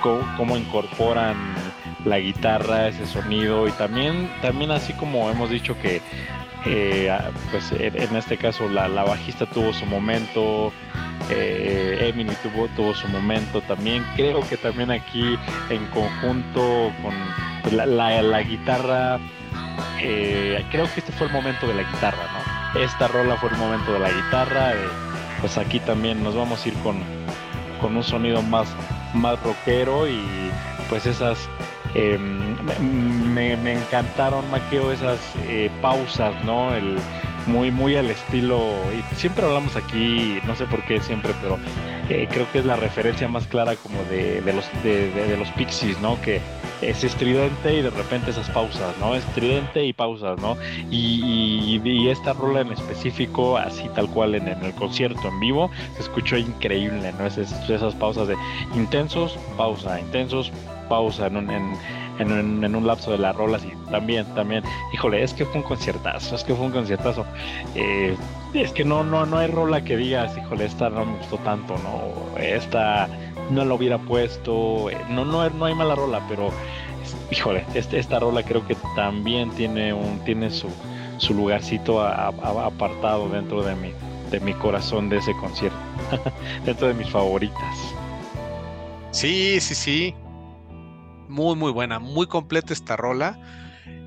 cómo, incorporan la guitarra ese sonido y también también así como hemos dicho que eh, pues en este caso la, la bajista tuvo su momento eh, tuvo, tuvo su momento también. Creo que también aquí en conjunto con la, la, guitarra, eh, creo que este fue el momento de la guitarra. Esta rola fue el momento de la guitarra. Eh, pues aquí también nos vamos a ir con, con un sonido más, más rockero y pues esas em, me, me, encantaron Maqueo esas eh, pausas no el muy, muy al estilo, y siempre hablamos aquí, no sé por qué siempre, pero eh, creo que es la referencia más clara como de, los, de, los Pixies, ¿no? Que es estridente y de repente esas pausas, ¿no? Estridente y pausas, ¿no? Y, esta rola en específico, así tal cual en, el concierto en vivo, se escuchó increíble, ¿no? esas pausas de intensos, pausa, intensos, pausa en, en en, un lapso de las rolas y también, también, híjole, es que fue un conciertazo, es que fue un conciertazo. Eh, es que no, no, no hay rola que digas, híjole, esta no me gustó tanto, no, esta no la hubiera puesto, eh, no, no, no hay mala rola, pero híjole, este, esta rola creo que también tiene un, tiene su, su lugarcito apartado dentro de mi, de mi corazón de ese concierto, dentro de mis favoritas. Sí, sí, sí muy, muy buena, muy completa esta rola.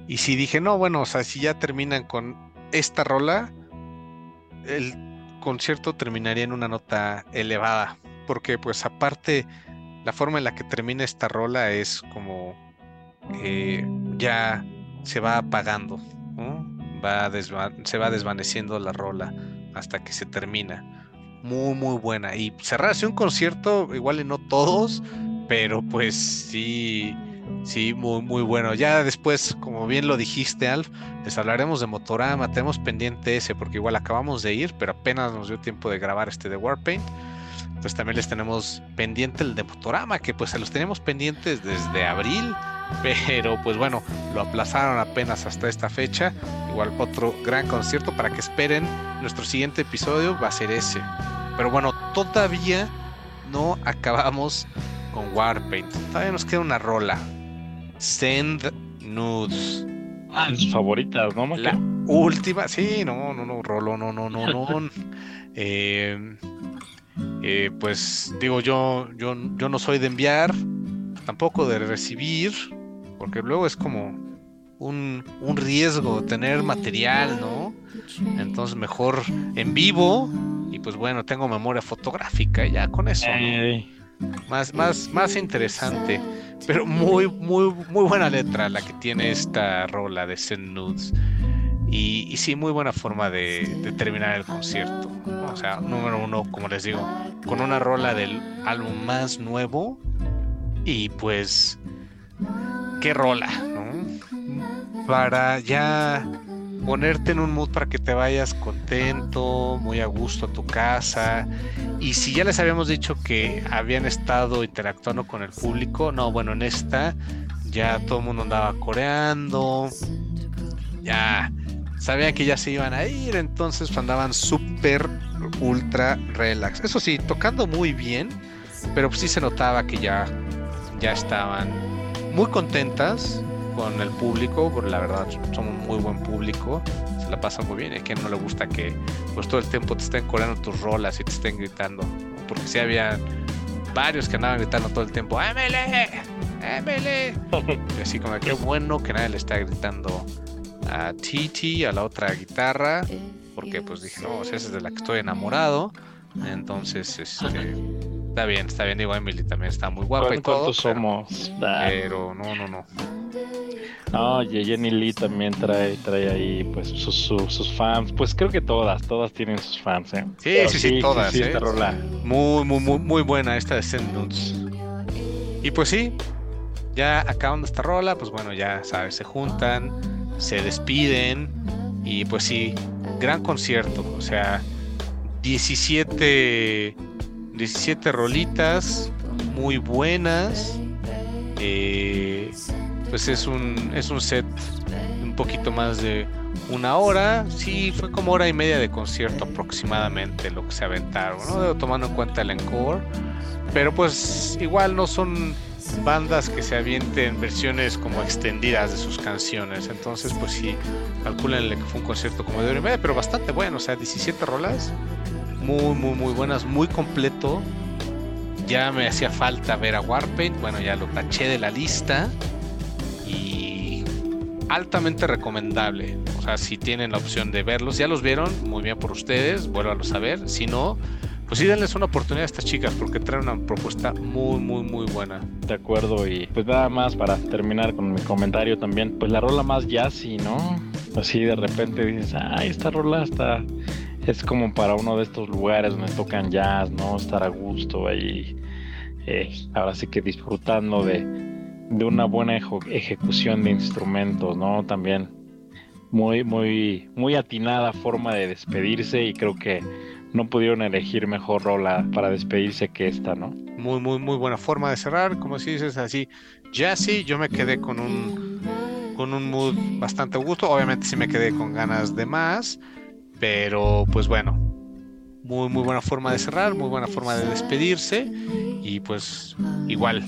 Y si dije, no, bueno, o sea, si ya terminan con esta rola, el concierto terminaría en una nota elevada. Porque pues aparte, la forma en la que termina esta rola es como ya se va apagando, se va desvaneciendo la rola hasta que se termina. Muy, muy buena. Y cerrarse un concierto, igual y no todos, pero pues sí, sí, muy, muy bueno. Ya después, como bien lo dijiste, Alf, les hablaremos de Motorama, tenemos pendiente ese, porque igual acabamos de ir, pero apenas nos dio tiempo de grabar este de Warpaint. Entonces también les tenemos pendiente el de Motorama, que pues se los teníamos pendientes desde abril, pero pues bueno, lo aplazaron apenas hasta esta fecha. Igual otro gran concierto para que esperen nuestro siguiente episodio va a ser ese. Pero bueno, todavía no acabamos con Warpaint. Todavía nos queda una rola. Send Nudes. Ah, sus favoritas, ¿no? La última, sí, no, no, no, rolo, no, no, no, no. Eh, eh, pues digo, yo, yo, yo no soy de enviar, tampoco de recibir, porque luego es como un, un riesgo tener material, ¿no? Entonces mejor en vivo y pues bueno, tengo memoria fotográfica ya con eso. ¿no? Más, más, más interesante. Pero muy, muy, muy buena letra la que tiene esta rola de Send Nudes. Y, sí, muy buena forma de, terminar el concierto. O sea, número uno, como les digo, con una rola del álbum más nuevo. Y pues, qué rola. Para ya ponerte en un mood para que te vayas contento, muy a gusto a tu casa. Y si ya les habíamos dicho que habían estado interactuando con el público, no, bueno, en esta ya todo el mundo andaba coreando, ya sabían que ya se iban a ir, entonces andaban súper, ultra relax. Eso sí, tocando muy bien, pero sí se notaba que ya, ya estaban muy contentas con el público, porque la verdad somos muy buen público, se la pasa muy bien. Es que no le gusta que pues todo el tiempo te estén coreando tus rolas y te estén gritando, porque si había varios que andaban gritando todo el tiempo, ¡Emele! ¡Emele! y así como que bueno que nadie le está gritando a Titi, a la otra guitarra, porque pues dije, no, esa es de la que estoy enamorado. Entonces, este, está bien, está bien. Digo, Emily también está muy guapa y todo. somos? pero no, no, no. No, Jenny Lee también trae, trae ahí pues sus, fans. Pues creo que todas, todas tienen sus fans, ¿eh? Sí, sí, sí, todas. Sí, ¿eh? Muy, muy, muy, muy buena esta de Send Y pues sí, ya acabando esta rola, pues bueno, ya sabes, se juntan, se despiden. Y pues sí, gran concierto. O sea, 17, 17 rolitas muy buenas Eh, pues es un, es un set un poquito más de una hora. Sí, fue como hora y media de concierto aproximadamente lo que se aventaron, ¿no? tomando en cuenta el encore. Pero pues igual no son bandas que se avienten versiones como extendidas de sus canciones. Entonces, pues sí, calculenle que fue un concierto como de hora y media, pero bastante bueno. O sea, 17 rolas, muy, muy, muy buenas, muy completo. Ya me hacía falta ver a Warpaint. Bueno, ya lo taché de la lista. Y altamente recomendable. O sea, si tienen la opción de verlos, ya los vieron, muy bien por ustedes, vuélvanlos a ver. Si no, pues sí denles una oportunidad a estas chicas porque traen una propuesta muy, muy, muy buena. De acuerdo, y pues nada más para terminar con mi comentario también, pues la rola más jazzy, ¿no? Así de repente dices, ay, esta rola está, es como para uno de estos lugares donde tocan jazz, ¿no? Estar a gusto ahí, eh, ahora sí que disfrutando de, de una buena ejecución de instrumentos, ¿no? También muy, muy, muy atinada forma de despedirse y creo que no pudieron elegir mejor rola para despedirse que esta, ¿no? Muy, muy, muy buena forma de cerrar, como si dices así, jazzy, yo me quedé con un con un mood bastante gusto, obviamente sí me quedé con ganas de más, pero pues bueno, muy muy buena forma de cerrar, muy buena forma de despedirse y pues igual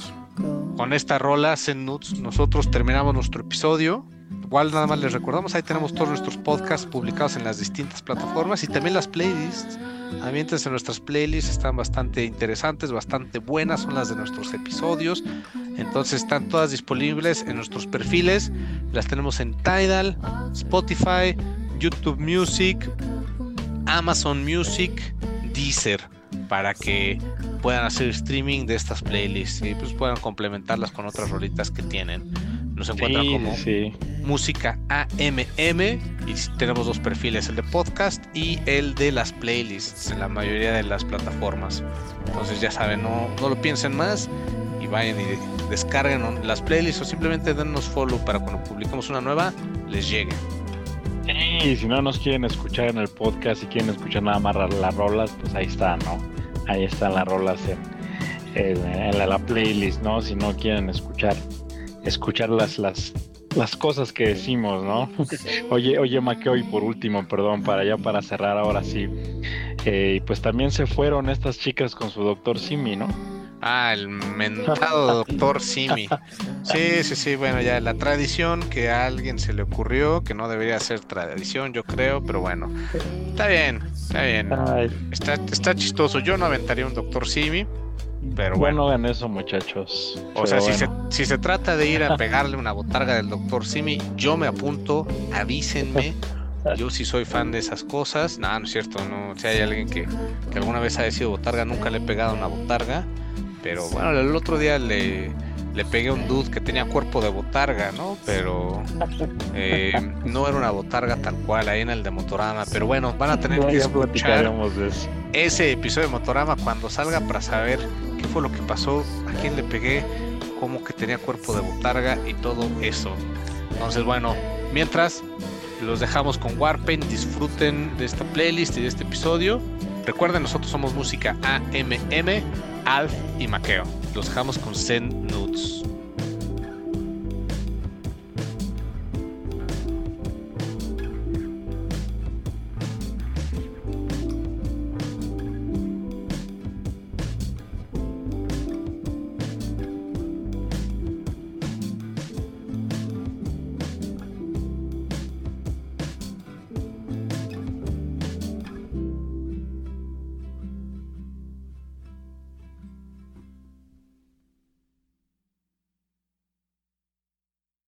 con esta rola Zen Nuts nosotros terminamos nuestro episodio Igual nada más les recordamos, ahí tenemos todos nuestros podcasts publicados en las distintas plataformas y también las playlists. Ambientes en nuestras playlists están bastante interesantes, bastante buenas, son las de nuestros episodios. Entonces están todas disponibles en nuestros perfiles. Las tenemos en Tidal, Spotify, YouTube Music, Amazon Music, Deezer, para que puedan hacer streaming de estas playlists y pues puedan complementarlas con otras rolitas que tienen. Nos encuentran como Música AMM y tenemos dos perfiles, el de podcast y el de las playlists en la mayoría de las plataformas. Entonces ya saben, no, no lo piensen más y vayan y descarguen las playlists o simplemente dennos follow para cuando publicamos una nueva les llegue. Y si no nos quieren escuchar en el podcast y quieren escuchar nada más las rolas, pues ahí está, ¿no? Ahí están las rolas en, en la playlist, ¿no? Si no quieren escuchar escuchar las, las, las cosas que decimos, ¿no? oye, oye, Maqueo, y por último, perdón, para ya para cerrar ahora sí. Eh, pues también se fueron estas chicas con su doctor Simi, ¿no? Ah, el mentado doctor Simi. Sí, sí, sí, bueno, ya la tradición que a alguien se le ocurrió, que no debería ser tradición, yo creo, pero bueno, está bien, está bien. Está, está chistoso. Yo no aventaría un doctor Simi. Pero bueno, bueno en eso, muchachos. O sea, si, se, si se trata de ir a pegarle una botarga del doctor Simi, yo me apunto, avísenme. Yo sí soy fan de esas cosas. No, no es cierto, no. Si hay alguien que, que alguna vez ha sido botarga, nunca le he pegado una botarga. Pero bueno, el otro día le, le pegué a un dude que tenía cuerpo de botarga, ¿no? Pero eh, no era una botarga tal cual ahí en el de Motorama. Pero bueno, van a tener que escuchar ese episodio de Motorama cuando salga para saber qué fue lo que pasó, a quién le pegué, cómo que tenía cuerpo de botarga y todo eso. Entonces, bueno, mientras los dejamos con Warpaint, disfruten de esta playlist y de este episodio. Recuerden, nosotros somos música AMM, Alf y Maqueo. Los dejamos con Zen Nudes.